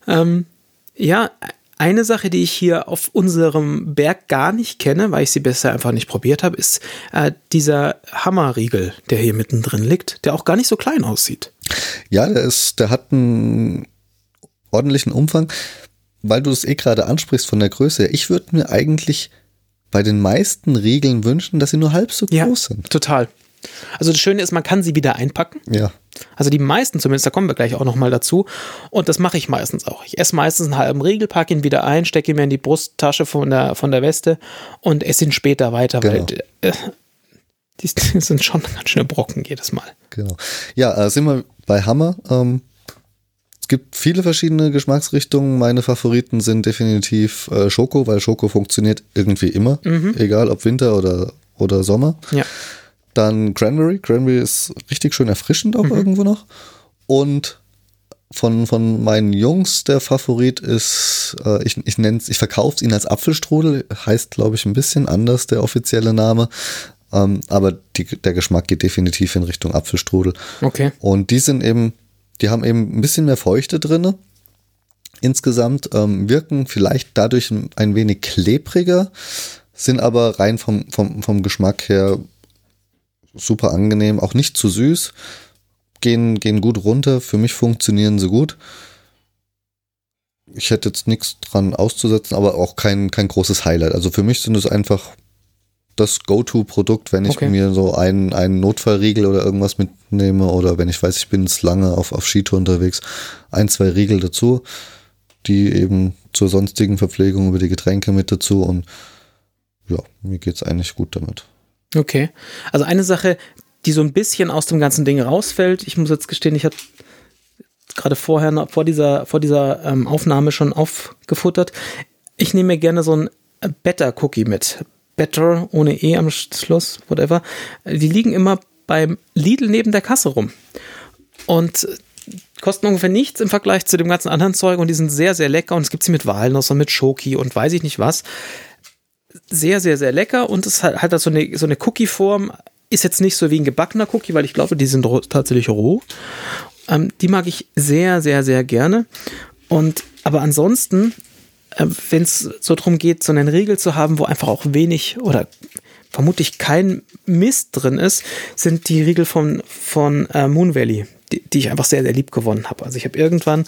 Ähm, ja, eine Sache, die ich hier auf unserem Berg gar nicht kenne, weil ich sie bisher einfach nicht probiert habe, ist äh, dieser Hammerriegel, der hier mittendrin liegt, der auch gar nicht so klein aussieht. Ja, der ist, der hat einen ordentlichen Umfang weil du es eh gerade ansprichst von der Größe, ich würde mir eigentlich bei den meisten Riegeln wünschen, dass sie nur halb so ja, groß sind. Total. Also das Schöne ist, man kann sie wieder einpacken. Ja. Also die meisten zumindest, da kommen wir gleich auch nochmal dazu. Und das mache ich meistens auch. Ich esse meistens einen halben Riegel, packe ihn wieder ein, stecke ihn mir in die Brusttasche von der, von der Weste und esse ihn später weiter, genau. weil äh, die, sind schon ganz schöne Brocken jedes Mal. Genau. Ja, äh, sind wir bei Hammer. Ähm, es gibt viele verschiedene Geschmacksrichtungen. Meine Favoriten sind definitiv äh, Schoko, weil Schoko funktioniert irgendwie immer, mhm. egal ob Winter oder, oder Sommer. Ja. Dann Cranberry. Cranberry ist richtig schön erfrischend auch mhm. irgendwo noch. Und von, von meinen Jungs der Favorit ist, äh, ich, ich nenne ich verkaufe ihn als Apfelstrudel, heißt glaube ich ein bisschen anders der offizielle Name. Ähm, aber die, der Geschmack geht definitiv in Richtung Apfelstrudel. Okay. Und die sind eben die haben eben ein bisschen mehr Feuchte drinne. Insgesamt ähm, wirken vielleicht dadurch ein wenig klebriger, sind aber rein vom, vom, vom Geschmack her super angenehm, auch nicht zu süß, gehen, gehen gut runter. Für mich funktionieren sie gut. Ich hätte jetzt nichts dran auszusetzen, aber auch kein, kein großes Highlight. Also für mich sind es einfach das Go-To-Produkt, wenn ich okay. mir so einen, einen Notfallriegel oder irgendwas mitnehme oder wenn ich weiß, ich bin jetzt lange auf, auf Skitour unterwegs, ein, zwei Riegel dazu, die eben zur sonstigen Verpflegung über die Getränke mit dazu und ja, mir geht es eigentlich gut damit. Okay. Also eine Sache, die so ein bisschen aus dem ganzen Ding rausfällt, ich muss jetzt gestehen, ich habe gerade vorher, vor dieser, vor dieser ähm, Aufnahme schon aufgefuttert. Ich nehme mir gerne so ein Better Cookie mit. Better ohne E am Schluss, whatever, die liegen immer beim Lidl neben der Kasse rum. Und kosten ungefähr nichts im Vergleich zu dem ganzen anderen Zeug und die sind sehr, sehr lecker und es gibt sie mit Walnuss und mit Schoki und weiß ich nicht was. Sehr, sehr, sehr lecker und es hat, hat so eine, so eine Cookie-Form. Ist jetzt nicht so wie ein gebackener Cookie, weil ich glaube, die sind tatsächlich roh. Ähm, die mag ich sehr, sehr, sehr gerne. Und aber ansonsten äh, wenn es so darum geht, so einen Riegel zu haben, wo einfach auch wenig oder vermutlich kein Mist drin ist, sind die Riegel von, von äh, Moon Valley, die, die, ich einfach sehr, sehr lieb gewonnen habe. Also ich habe irgendwann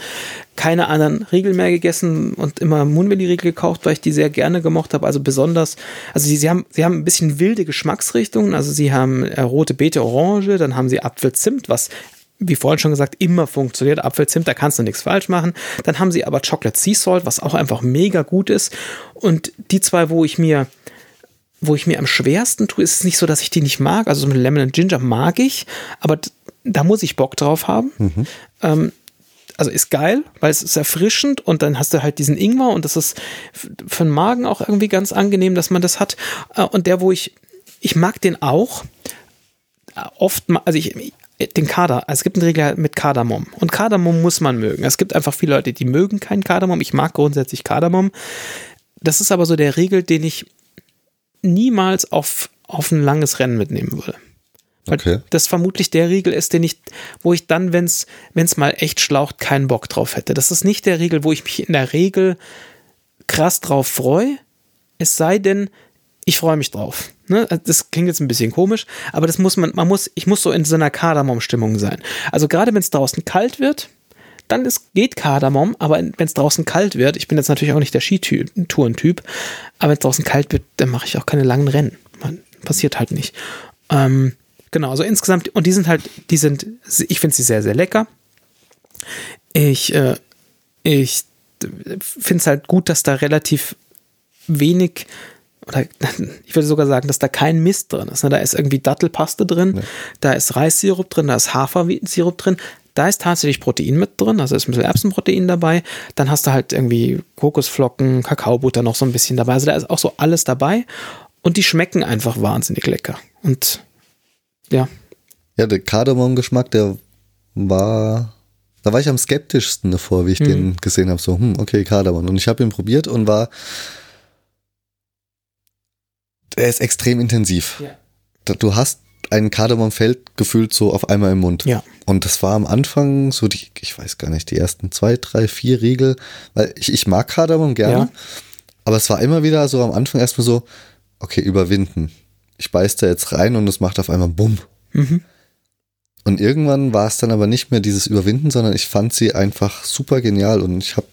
keine anderen Riegel mehr gegessen und immer Moon Valley Riegel gekauft, weil ich die sehr gerne gemocht habe. Also besonders, also sie, sie, haben, sie haben ein bisschen wilde Geschmacksrichtungen. Also sie haben äh, rote Beete, Orange, dann haben sie Apfelzimt, was wie vorhin schon gesagt, immer funktioniert. Apfelzimt, da kannst du nichts falsch machen. Dann haben sie aber Chocolate Sea Salt, was auch einfach mega gut ist. Und die zwei, wo ich mir, wo ich mir am schwersten tue, ist es nicht so, dass ich die nicht mag. Also so mit Lemon and Ginger mag ich, aber da muss ich Bock drauf haben. Mhm. Ähm, also ist geil, weil es ist erfrischend und dann hast du halt diesen Ingwer und das ist für den Magen auch irgendwie ganz angenehm, dass man das hat. Äh, und der, wo ich, ich mag den auch, äh, oft, also ich, den Kader, also es gibt einen Regler mit Kardamom und Kardamom muss man mögen. Es gibt einfach viele Leute, die mögen keinen Kardamom. Ich mag grundsätzlich Kardamom. Das ist aber so der Regel, den ich niemals auf, auf ein langes Rennen mitnehmen würde. Weil okay. das vermutlich der Riegel ist, den ich, wo ich dann, wenn es mal echt schlaucht, keinen Bock drauf hätte. Das ist nicht der Riegel, wo ich mich in der Regel krass drauf freue. Es sei denn, ich freue mich drauf. Ne? Das klingt jetzt ein bisschen komisch, aber das muss man, man muss, ich muss so in so einer Kardamom-Stimmung sein. Also gerade wenn es draußen kalt wird, dann ist, geht Kardamom, aber wenn es draußen kalt wird, ich bin jetzt natürlich auch nicht der Skitourentyp, aber wenn es draußen kalt wird, dann mache ich auch keine langen Rennen. Man, passiert halt nicht. Ähm, genau, also insgesamt, und die sind halt, die sind, ich finde sie sehr, sehr lecker. Ich, äh, ich finde es halt gut, dass da relativ wenig oder [laughs] ich würde sogar sagen, dass da kein Mist drin ist. Ne? Da ist irgendwie Dattelpaste drin, ja. da ist Reissirup drin, da ist Hafersirup drin. Da ist tatsächlich Protein mit drin, also ist ein bisschen Erbsenprotein dabei. Dann hast du halt irgendwie Kokosflocken, Kakaobutter noch so ein bisschen dabei. Also da ist auch so alles dabei. Und die schmecken einfach wahnsinnig lecker. Und ja. Ja, der Kardamom-Geschmack, der war da war ich am skeptischsten davor, wie ich hm. den gesehen habe. So, hm, okay, Kardamom. Und ich habe ihn probiert und war er ist extrem intensiv. Ja. Du hast ein Kardamomfeld gefühlt so auf einmal im Mund. Ja. Und das war am Anfang so die, ich weiß gar nicht, die ersten zwei, drei, vier Riegel, weil ich, ich mag Kardamom gerne, ja. aber es war immer wieder so am Anfang erstmal so, okay, überwinden. Ich beiß da jetzt rein und es macht auf einmal Bumm. Mhm. Und irgendwann war es dann aber nicht mehr dieses Überwinden, sondern ich fand sie einfach super genial und ich habe,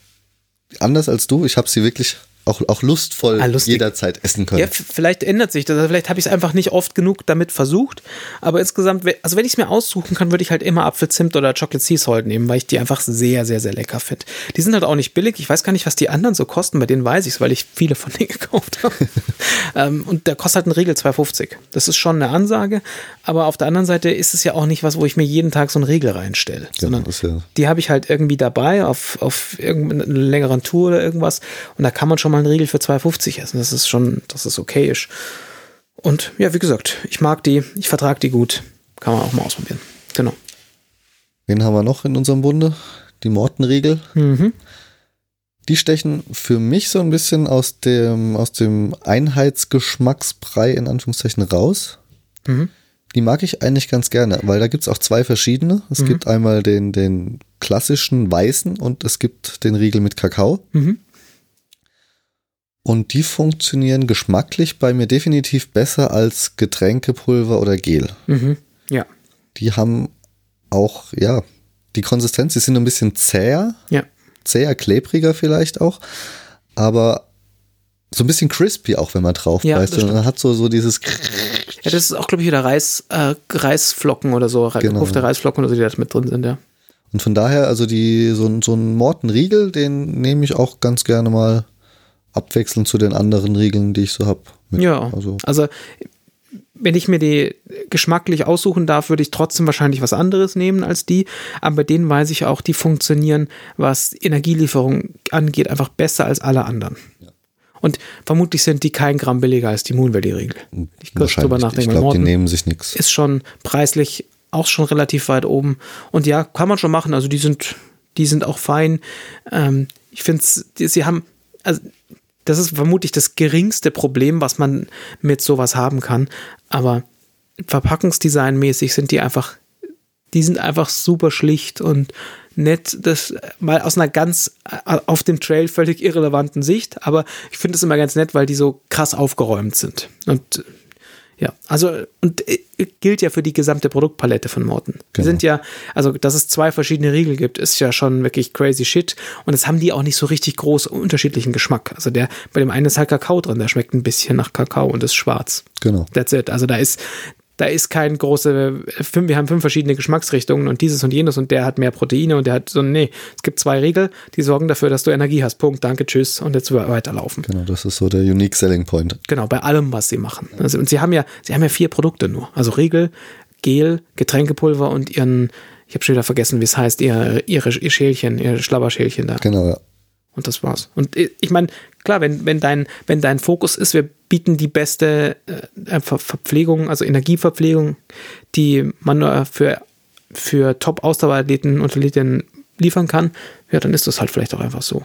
anders als du, ich habe sie wirklich auch, auch lustvoll ah, jederzeit essen können. Ja, vielleicht ändert sich das. Also vielleicht habe ich es einfach nicht oft genug damit versucht. Aber insgesamt, also wenn ich es mir aussuchen kann, würde ich halt immer Apfelzimt oder Chocolate Sea Salt nehmen, weil ich die einfach sehr, sehr, sehr lecker finde. Die sind halt auch nicht billig. Ich weiß gar nicht, was die anderen so kosten. Bei denen weiß ich es, weil ich viele von denen [laughs] gekauft habe. [laughs] ähm, und der kostet halt ein Regel 2,50. Das ist schon eine Ansage. Aber auf der anderen Seite ist es ja auch nicht was, wo ich mir jeden Tag so einen Regel reinstelle. Ja, sondern ja die habe ich halt irgendwie dabei auf, auf irgendeiner längeren Tour oder irgendwas. Und da kann man schon mal einen Riegel für 2,50 essen. Das ist schon, das ist okayisch. Und ja, wie gesagt, ich mag die, ich vertrage die gut. Kann man auch mal ausprobieren. Genau. Wen haben wir noch in unserem Bunde? Die Mortenriegel. Mhm. Die stechen für mich so ein bisschen aus dem, aus dem Einheitsgeschmacksbrei in Anführungszeichen raus. Mhm. Die mag ich eigentlich ganz gerne, weil da gibt es auch zwei verschiedene. Es mhm. gibt einmal den, den klassischen weißen und es gibt den Riegel mit Kakao. Mhm. Und die funktionieren geschmacklich bei mir definitiv besser als Getränkepulver oder Gel. Mhm. Ja. Die haben auch, ja, die Konsistenz, die sind ein bisschen zäher. Ja. Zäher, klebriger vielleicht auch. Aber so ein bisschen crispy auch, wenn man drauf ja, beißt. Und man hat so, so dieses. Ja, das ist auch, glaube ich, wieder Reis, äh, Reisflocken oder so, genau. gekochte Reisflocken oder so, die da mit drin sind, ja. Und von daher, also die, so, so einen Mortenriegel, den nehme ich auch ganz gerne mal abwechselnd zu den anderen Regeln, die ich so habe. Ja, also. also wenn ich mir die geschmacklich aussuchen darf, würde ich trotzdem wahrscheinlich was anderes nehmen als die. Aber bei denen weiß ich auch, die funktionieren, was Energielieferung angeht, einfach besser als alle anderen. Ja. Und vermutlich sind die kein Gramm billiger als die Moon Valley Regel. Ich kurz drüber nachdenken. Ich glaube, die nehmen sich nichts. Ist schon preislich auch schon relativ weit oben. Und ja, kann man schon machen. Also die sind, die sind auch fein. Ähm, ich finde, sie haben, also das ist vermutlich das geringste Problem, was man mit sowas haben kann. Aber verpackungsdesignmäßig sind die einfach, die sind einfach super schlicht und nett. Das mal aus einer ganz äh, auf dem Trail völlig irrelevanten Sicht. Aber ich finde es immer ganz nett, weil die so krass aufgeräumt sind. Und ja, also und äh, gilt ja für die gesamte Produktpalette von Morten. Genau. Die sind ja, also dass es zwei verschiedene Riegel gibt, ist ja schon wirklich crazy shit. Und jetzt haben die auch nicht so richtig groß unterschiedlichen Geschmack. Also der, bei dem einen ist halt Kakao drin, der schmeckt ein bisschen nach Kakao und ist schwarz. Genau. That's it. Also da ist, da ist kein große, wir haben fünf verschiedene Geschmacksrichtungen und dieses und jenes und der hat mehr Proteine und der hat so, nee, es gibt zwei Regeln, die sorgen dafür, dass du Energie hast. Punkt, danke, tschüss und jetzt weiterlaufen. Genau, das ist so der Unique Selling Point. Genau, bei allem, was sie machen. Also, und sie haben ja, sie haben ja vier Produkte nur. Also Regel, Gel, Getränkepulver und ihren, ich habe schon wieder vergessen, wie es heißt, ihr, ihre, ihr Schälchen, ihr Schlabberschälchen da. Genau, ja. Und das war's. Und ich meine, klar, wenn, wenn, dein, wenn dein Fokus ist, wir bieten die beste äh, Verpflegung, also Energieverpflegung, die man für, für Top-Ausdauerathleten und Athletinnen liefern kann, ja, dann ist das halt vielleicht auch einfach so.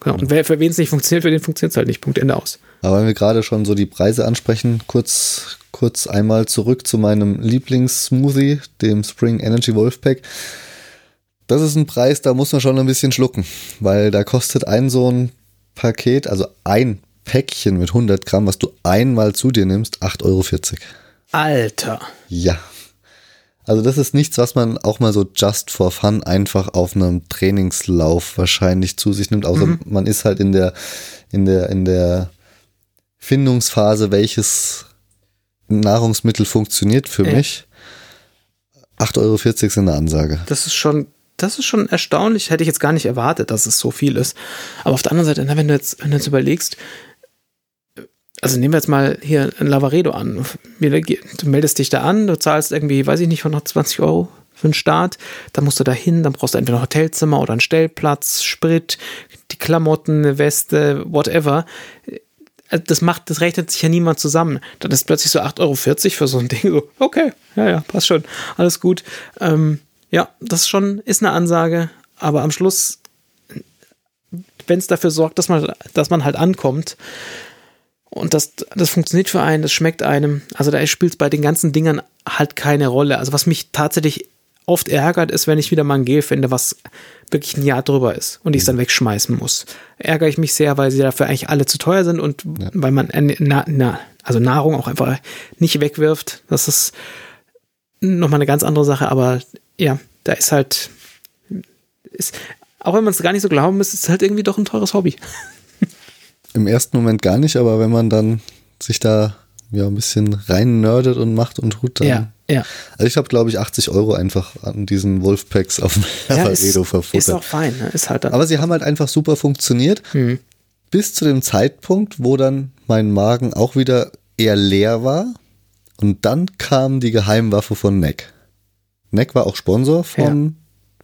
Genau. Und wer, für wen es nicht funktioniert, für den funktioniert es halt nicht. Punkt Ende aus. Aber wenn wir gerade schon so die Preise ansprechen, kurz, kurz einmal zurück zu meinem Lieblingssmoothie, dem Spring Energy Wolf Pack das ist ein Preis, da muss man schon ein bisschen schlucken, weil da kostet ein so ein Paket, also ein Päckchen mit 100 Gramm, was du einmal zu dir nimmst, 8,40 Euro. Alter. Ja. Also das ist nichts, was man auch mal so just for fun einfach auf einem Trainingslauf wahrscheinlich zu sich nimmt, außer mhm. man ist halt in der, in der, in der Findungsphase, welches Nahrungsmittel funktioniert für ja. mich. 8,40 Euro sind eine Ansage. Das ist schon das ist schon erstaunlich. Hätte ich jetzt gar nicht erwartet, dass es so viel ist. Aber auf der anderen Seite, wenn du jetzt, wenn du jetzt überlegst, also nehmen wir jetzt mal hier ein Lavaredo an. Du meldest dich da an, du zahlst irgendwie, weiß ich nicht, 120 Euro für den Start. Dann musst du da hin, dann brauchst du entweder ein Hotelzimmer oder einen Stellplatz, Sprit, die Klamotten, eine Weste, whatever. Also das macht, das rechnet sich ja niemand zusammen. Dann ist plötzlich so 8,40 Euro für so ein Ding. So, okay, ja, ja, passt schon. Alles gut. Ähm, ja, das schon ist eine Ansage, aber am Schluss, wenn es dafür sorgt, dass man, dass man halt ankommt, und das, das funktioniert für einen, das schmeckt einem. Also da spielt es bei den ganzen Dingern halt keine Rolle. Also was mich tatsächlich oft ärgert, ist, wenn ich wieder mal ein Gel finde, was wirklich ein Jahr drüber ist und ich es dann wegschmeißen muss. Ärgere ich mich sehr, weil sie dafür eigentlich alle zu teuer sind und ja. weil man na, na, also Nahrung auch einfach nicht wegwirft. Das ist nochmal eine ganz andere Sache, aber ja, da ist halt, ist, auch wenn man es gar nicht so glauben muss, ist es halt irgendwie doch ein teures Hobby. [laughs] Im ersten Moment gar nicht, aber wenn man dann sich da ja ein bisschen rein nerdet und macht und tut, dann. Ja, ja. Also ich habe, glaube ich, 80 Euro einfach an diesen Wolfpacks auf dem ja, Lavaredo verfuttert. Ist auch fein, ne? ist halt dann. Aber sie haben halt einfach super funktioniert. Hm. Bis zu dem Zeitpunkt, wo dann mein Magen auch wieder eher leer war. Und dann kam die Geheimwaffe von Neck. Neck war auch Sponsor von, ja.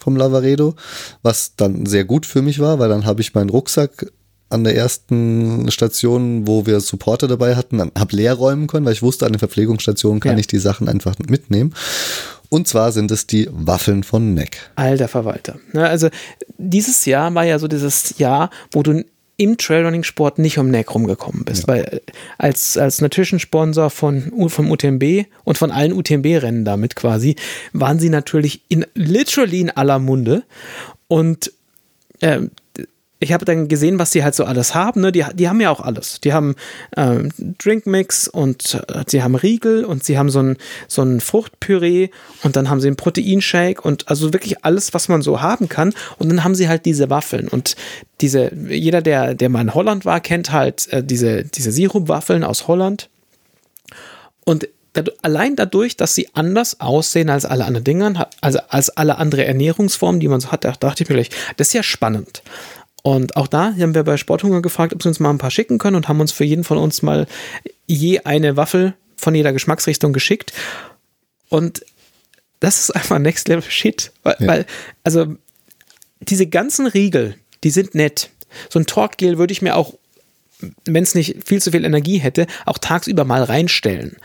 vom Lavaredo, was dann sehr gut für mich war, weil dann habe ich meinen Rucksack an der ersten Station, wo wir Supporter dabei hatten, habe leer räumen können, weil ich wusste, an den Verpflegungsstationen kann ja. ich die Sachen einfach mitnehmen. Und zwar sind es die Waffeln von Neck. Alter Verwalter. Also dieses Jahr war ja so dieses Jahr, wo du im Trailrunning-Sport nicht um Neck rumgekommen bist, ja. weil äh, als, als Nutrition-Sponsor von, vom UTMB und von allen UTMB-Rennen damit quasi, waren sie natürlich in literally in aller Munde und äh, ich habe dann gesehen, was sie halt so alles haben. Ne? Die, die haben ja auch alles. Die haben ähm, Drinkmix und äh, sie haben Riegel und sie haben so ein, so ein Fruchtpüree und dann haben sie einen Proteinshake und also wirklich alles, was man so haben kann. Und dann haben sie halt diese Waffeln und diese, jeder, der, der mal in Holland war, kennt halt äh, diese, diese Sirupwaffeln aus Holland. Und allein dadurch, dass sie anders aussehen als alle anderen Dinger, also als alle andere Ernährungsformen, die man so hat, dachte ich mir gleich, das ist ja spannend. Und auch da haben wir bei Sporthunger gefragt, ob sie uns mal ein paar schicken können und haben uns für jeden von uns mal je eine Waffel von jeder Geschmacksrichtung geschickt. Und das ist einfach Next Level Shit. Weil, ja. weil also diese ganzen Riegel, die sind nett. So ein Tortgel würde ich mir auch, wenn es nicht viel zu viel Energie hätte, auch tagsüber mal reinstellen.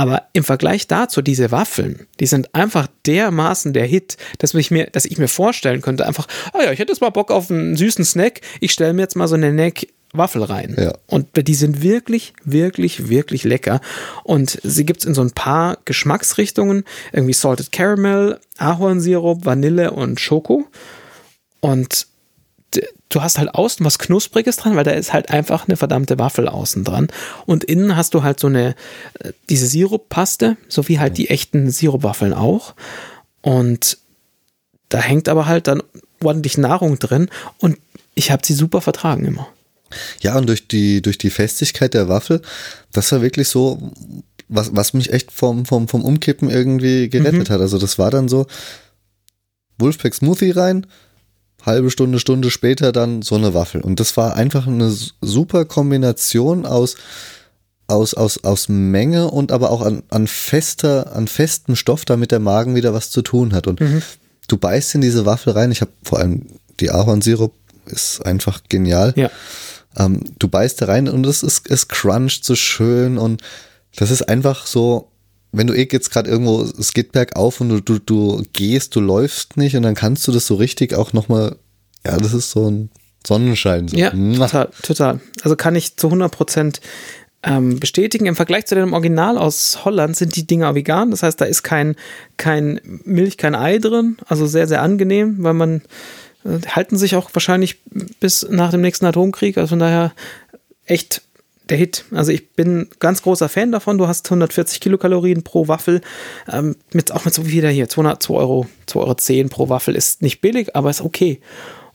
Aber im Vergleich dazu, diese Waffeln, die sind einfach dermaßen der Hit, dass ich mir, dass ich mir vorstellen könnte, einfach, oh ja, ich hätte jetzt mal Bock auf einen süßen Snack, ich stelle mir jetzt mal so eine Neck Waffel rein. Ja. Und die sind wirklich, wirklich, wirklich lecker. Und sie gibt es in so ein paar Geschmacksrichtungen, irgendwie Salted Caramel, Ahornsirup, Vanille und Schoko. Und du hast halt außen was Knuspriges dran, weil da ist halt einfach eine verdammte Waffel außen dran. Und innen hast du halt so eine, äh, diese Siruppaste, so wie halt die echten Sirupwaffeln auch. Und da hängt aber halt dann ordentlich Nahrung drin und ich habe sie super vertragen immer. Ja, und durch die, durch die Festigkeit der Waffel, das war wirklich so, was, was mich echt vom, vom, vom Umkippen irgendwie gerettet mhm. hat. Also das war dann so, Wolfpack Smoothie rein, halbe Stunde, Stunde später dann so eine Waffel. Und das war einfach eine super Kombination aus, aus, aus, aus Menge und aber auch an, an fester, an festem Stoff, damit der Magen wieder was zu tun hat. Und mhm. du beißt in diese Waffel rein. Ich habe vor allem die Ahornsirup ist einfach genial. Ja. Ähm, du beißt da rein und es ist, es cruncht so schön und das ist einfach so, wenn du eh jetzt gerade irgendwo, es geht bergauf und du, du, du gehst, du läufst nicht und dann kannst du das so richtig auch nochmal, ja, das ist so ein Sonnenschein. So. Ja, total, total. Also kann ich zu 100 Prozent ähm, bestätigen. Im Vergleich zu dem Original aus Holland sind die Dinger vegan. Das heißt, da ist kein, kein Milch, kein Ei drin. Also sehr, sehr angenehm, weil man äh, halten sich auch wahrscheinlich bis nach dem nächsten Atomkrieg. Also von daher echt der Hit. Also ich bin ganz großer Fan davon. Du hast 140 Kilokalorien pro Waffel. Ähm, mit, auch mit so wie der hier, 200, 2 Euro, 2,10 Euro 10 pro Waffel ist nicht billig, aber ist okay.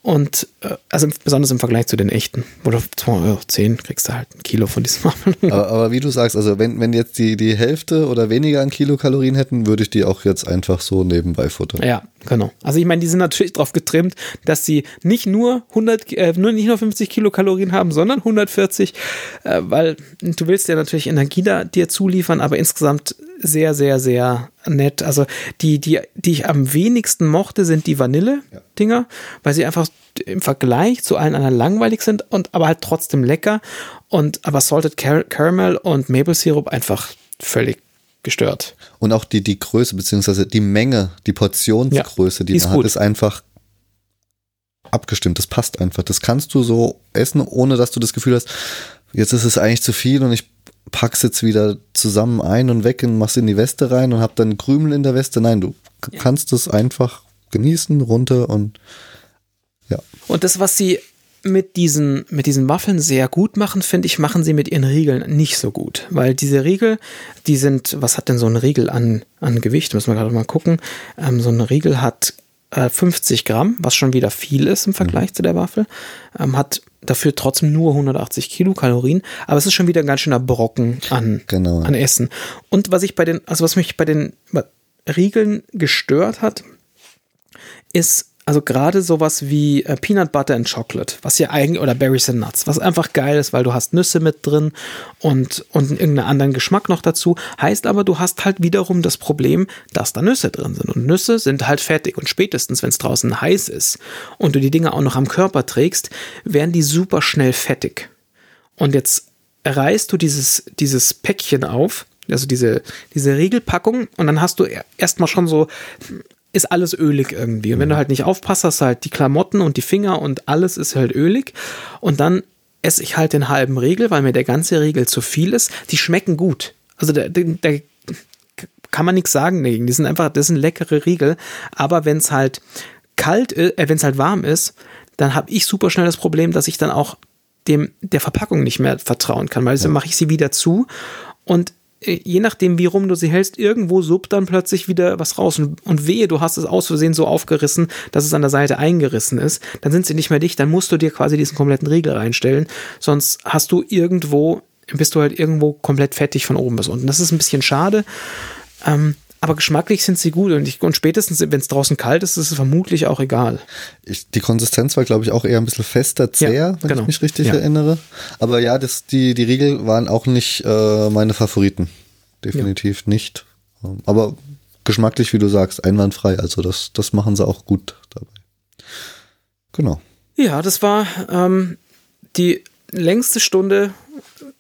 Und äh, also besonders im Vergleich zu den echten. Oder 2,10 Euro 10 kriegst du halt ein Kilo von diesen Waffeln. [laughs] Aber, aber, wie du sagst, also wenn, wenn jetzt die, die Hälfte oder weniger an Kilokalorien hätten, würde ich die auch jetzt einfach so nebenbei futtern. Ja, Genau. Also ich meine, die sind natürlich darauf getrimmt, dass sie nicht nur 100, äh, nur nicht nur 50 Kilokalorien haben, sondern 140, äh, weil du willst ja natürlich Energie da dir zuliefern, aber insgesamt sehr, sehr, sehr nett. Also die, die, die ich am wenigsten mochte, sind die Vanille-Dinger, weil sie einfach im Vergleich zu allen anderen langweilig sind und aber halt trotzdem lecker. Und aber Salted Car Caramel und Maple Syrup einfach völlig gestört. Und auch die, die Größe, beziehungsweise die Menge, die Portionsgröße, ja, die, man hat, ist einfach abgestimmt. Das passt einfach. Das kannst du so essen, ohne dass du das Gefühl hast, jetzt ist es eigentlich zu viel und ich pack's jetzt wieder zusammen ein und weg und mach's in die Weste rein und hab dann Krümel in der Weste. Nein, du ja. kannst es einfach genießen, runter und ja. Und das, was sie mit diesen, mit diesen Waffeln sehr gut machen, finde ich, machen sie mit ihren Riegeln nicht so gut. Weil diese Riegel, die sind, was hat denn so ein Riegel an, an Gewicht? Müssen wir gerade mal gucken. Ähm, so ein Riegel hat äh, 50 Gramm, was schon wieder viel ist im Vergleich mhm. zu der Waffel. Ähm, hat dafür trotzdem nur 180 Kilokalorien, aber es ist schon wieder ein ganz schöner Brocken an, genau. an Essen. Und was ich bei den, also was mich bei den Riegeln gestört hat, ist, also gerade sowas wie äh, Peanut Butter and Chocolate, was ja eigentlich, oder Berries and Nuts, was einfach geil ist, weil du hast Nüsse mit drin und, und irgendeinen anderen Geschmack noch dazu. Heißt aber, du hast halt wiederum das Problem, dass da Nüsse drin sind. Und Nüsse sind halt fettig. Und spätestens, wenn es draußen heiß ist und du die Dinge auch noch am Körper trägst, werden die super schnell fettig. Und jetzt reißt du dieses, dieses Päckchen auf, also diese, diese Riegelpackung, und dann hast du erstmal schon so ist alles ölig irgendwie. Und wenn du halt nicht aufpasst, hast halt die Klamotten und die Finger und alles ist halt ölig. Und dann esse ich halt den halben Riegel, weil mir der ganze Riegel zu viel ist. Die schmecken gut. Also da, da kann man nichts sagen dagegen. Die sind einfach, das sind leckere Riegel. Aber wenn es halt kalt, äh, wenn es halt warm ist, dann habe ich super schnell das Problem, dass ich dann auch dem der Verpackung nicht mehr vertrauen kann, weil dann mache ich sie wieder zu und je nachdem, wie rum du sie hältst, irgendwo suppt dann plötzlich wieder was raus. Und, und wehe, du hast es aus Versehen so aufgerissen, dass es an der Seite eingerissen ist. Dann sind sie nicht mehr dicht, dann musst du dir quasi diesen kompletten Riegel reinstellen. Sonst hast du irgendwo, bist du halt irgendwo komplett fettig von oben bis unten. Das ist ein bisschen schade. Ähm, aber geschmacklich sind sie gut und, ich, und spätestens, wenn es draußen kalt ist, ist es vermutlich auch egal. Ich, die Konsistenz war, glaube ich, auch eher ein bisschen fester, zäh, ja, wenn genau. ich mich richtig ja. erinnere. Aber ja, das, die, die Riegel waren auch nicht äh, meine Favoriten. Definitiv ja. nicht. Aber geschmacklich, wie du sagst, einwandfrei. Also das, das machen sie auch gut dabei. Genau. Ja, das war ähm, die längste Stunde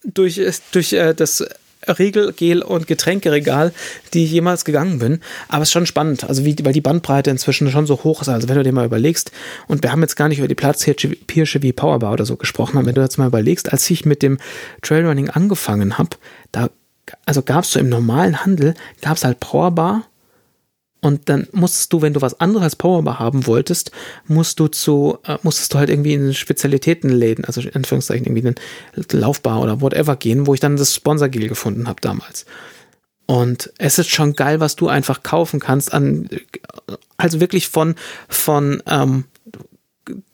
durch, durch äh, das Riegel, Gel und Getränkeregal, die ich jemals gegangen bin. Aber es ist schon spannend, also wie, weil die Bandbreite inzwischen schon so hoch ist. Also wenn du dir mal überlegst, und wir haben jetzt gar nicht über die Platzhirsche wie Powerbar oder so gesprochen, aber wenn du jetzt mal überlegst, als ich mit dem Trailrunning angefangen habe, da also gab es so im normalen Handel, gab es halt Powerbar und dann musstest du, wenn du was anderes als Powerbar haben wolltest, musst du zu, äh, musstest du halt irgendwie in Spezialitätenläden, also in Anführungszeichen irgendwie eine Laufbar oder whatever gehen, wo ich dann das Sponsorgel gefunden habe damals. Und es ist schon geil, was du einfach kaufen kannst an, also wirklich von, von, ähm,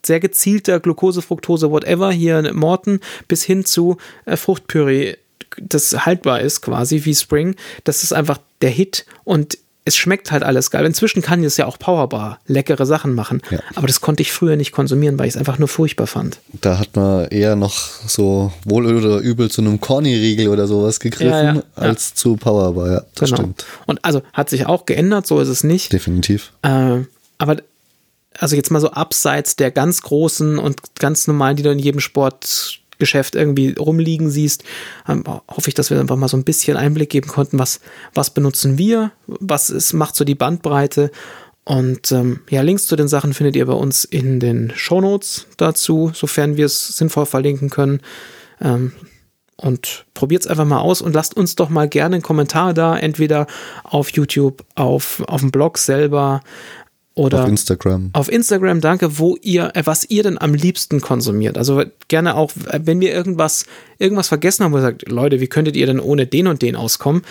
sehr gezielter Glucose, Fructose, whatever hier in Morten bis hin zu äh, Fruchtpüree, das haltbar ist quasi wie Spring. Das ist einfach der Hit und es schmeckt halt alles geil. Inzwischen kann es ja auch Powerbar leckere Sachen machen. Ja. Aber das konnte ich früher nicht konsumieren, weil ich es einfach nur furchtbar fand. Da hat man eher noch so wohl oder übel zu einem Corny-Riegel oder sowas gegriffen, ja, ja, als zu Powerbar. Ja, das genau. stimmt. Und also hat sich auch geändert, so ist es nicht. Definitiv. Äh, aber also jetzt mal so abseits der ganz großen und ganz normalen, die du in jedem Sport Geschäft irgendwie rumliegen siehst, hoffe ich, dass wir einfach mal so ein bisschen Einblick geben konnten, was, was benutzen wir, was ist, macht so die Bandbreite. Und ähm, ja, Links zu den Sachen findet ihr bei uns in den Show Notes dazu, sofern wir es sinnvoll verlinken können. Ähm, und probiert es einfach mal aus und lasst uns doch mal gerne einen Kommentar da, entweder auf YouTube, auf, auf dem Blog selber, oder auf Instagram. Auf Instagram, danke, wo ihr, äh, was ihr denn am liebsten konsumiert. Also gerne auch, äh, wenn wir irgendwas, irgendwas vergessen haben, wo ihr sagt, Leute, wie könntet ihr denn ohne den und den auskommen?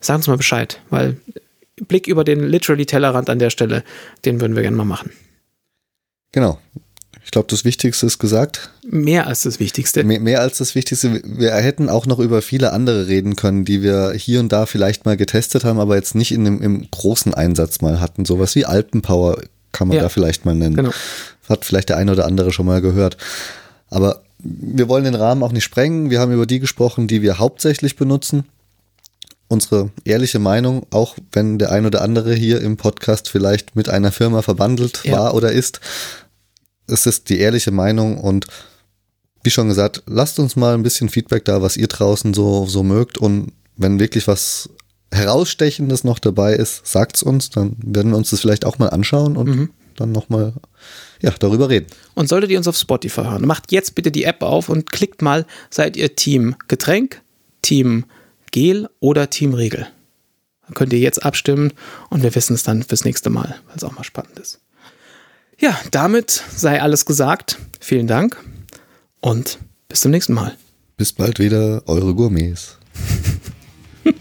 Sagt uns mal Bescheid, weil Blick über den literally Tellerrand an der Stelle, den würden wir gerne mal machen. Genau. Ich glaube, das Wichtigste ist gesagt. Mehr als das Wichtigste. Mehr, mehr, als das Wichtigste. Wir hätten auch noch über viele andere reden können, die wir hier und da vielleicht mal getestet haben, aber jetzt nicht in dem, im großen Einsatz mal hatten. Sowas wie Alpenpower kann man ja, da vielleicht mal nennen. Genau. Hat vielleicht der eine oder andere schon mal gehört. Aber wir wollen den Rahmen auch nicht sprengen. Wir haben über die gesprochen, die wir hauptsächlich benutzen. Unsere ehrliche Meinung, auch wenn der ein oder andere hier im Podcast vielleicht mit einer Firma verbandelt ja. war oder ist, es ist die ehrliche Meinung und wie schon gesagt, lasst uns mal ein bisschen Feedback da, was ihr draußen so, so mögt und wenn wirklich was herausstechendes noch dabei ist, sagt's uns, dann werden wir uns das vielleicht auch mal anschauen und mhm. dann nochmal ja, darüber reden. Und solltet ihr uns auf Spotify hören, macht jetzt bitte die App auf und klickt mal, seid ihr Team Getränk, Team Gel oder Team Riegel. Dann könnt ihr jetzt abstimmen und wir wissen es dann fürs nächste Mal, weil es auch mal spannend ist. Ja, damit sei alles gesagt. Vielen Dank und bis zum nächsten Mal. Bis bald wieder, eure Gourmets. Run,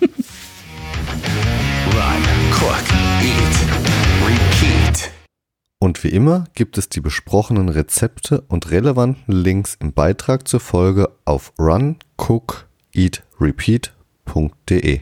cook, eat, repeat. Und wie immer gibt es die besprochenen Rezepte und relevanten Links im Beitrag zur Folge auf runcookeatrepeat.de.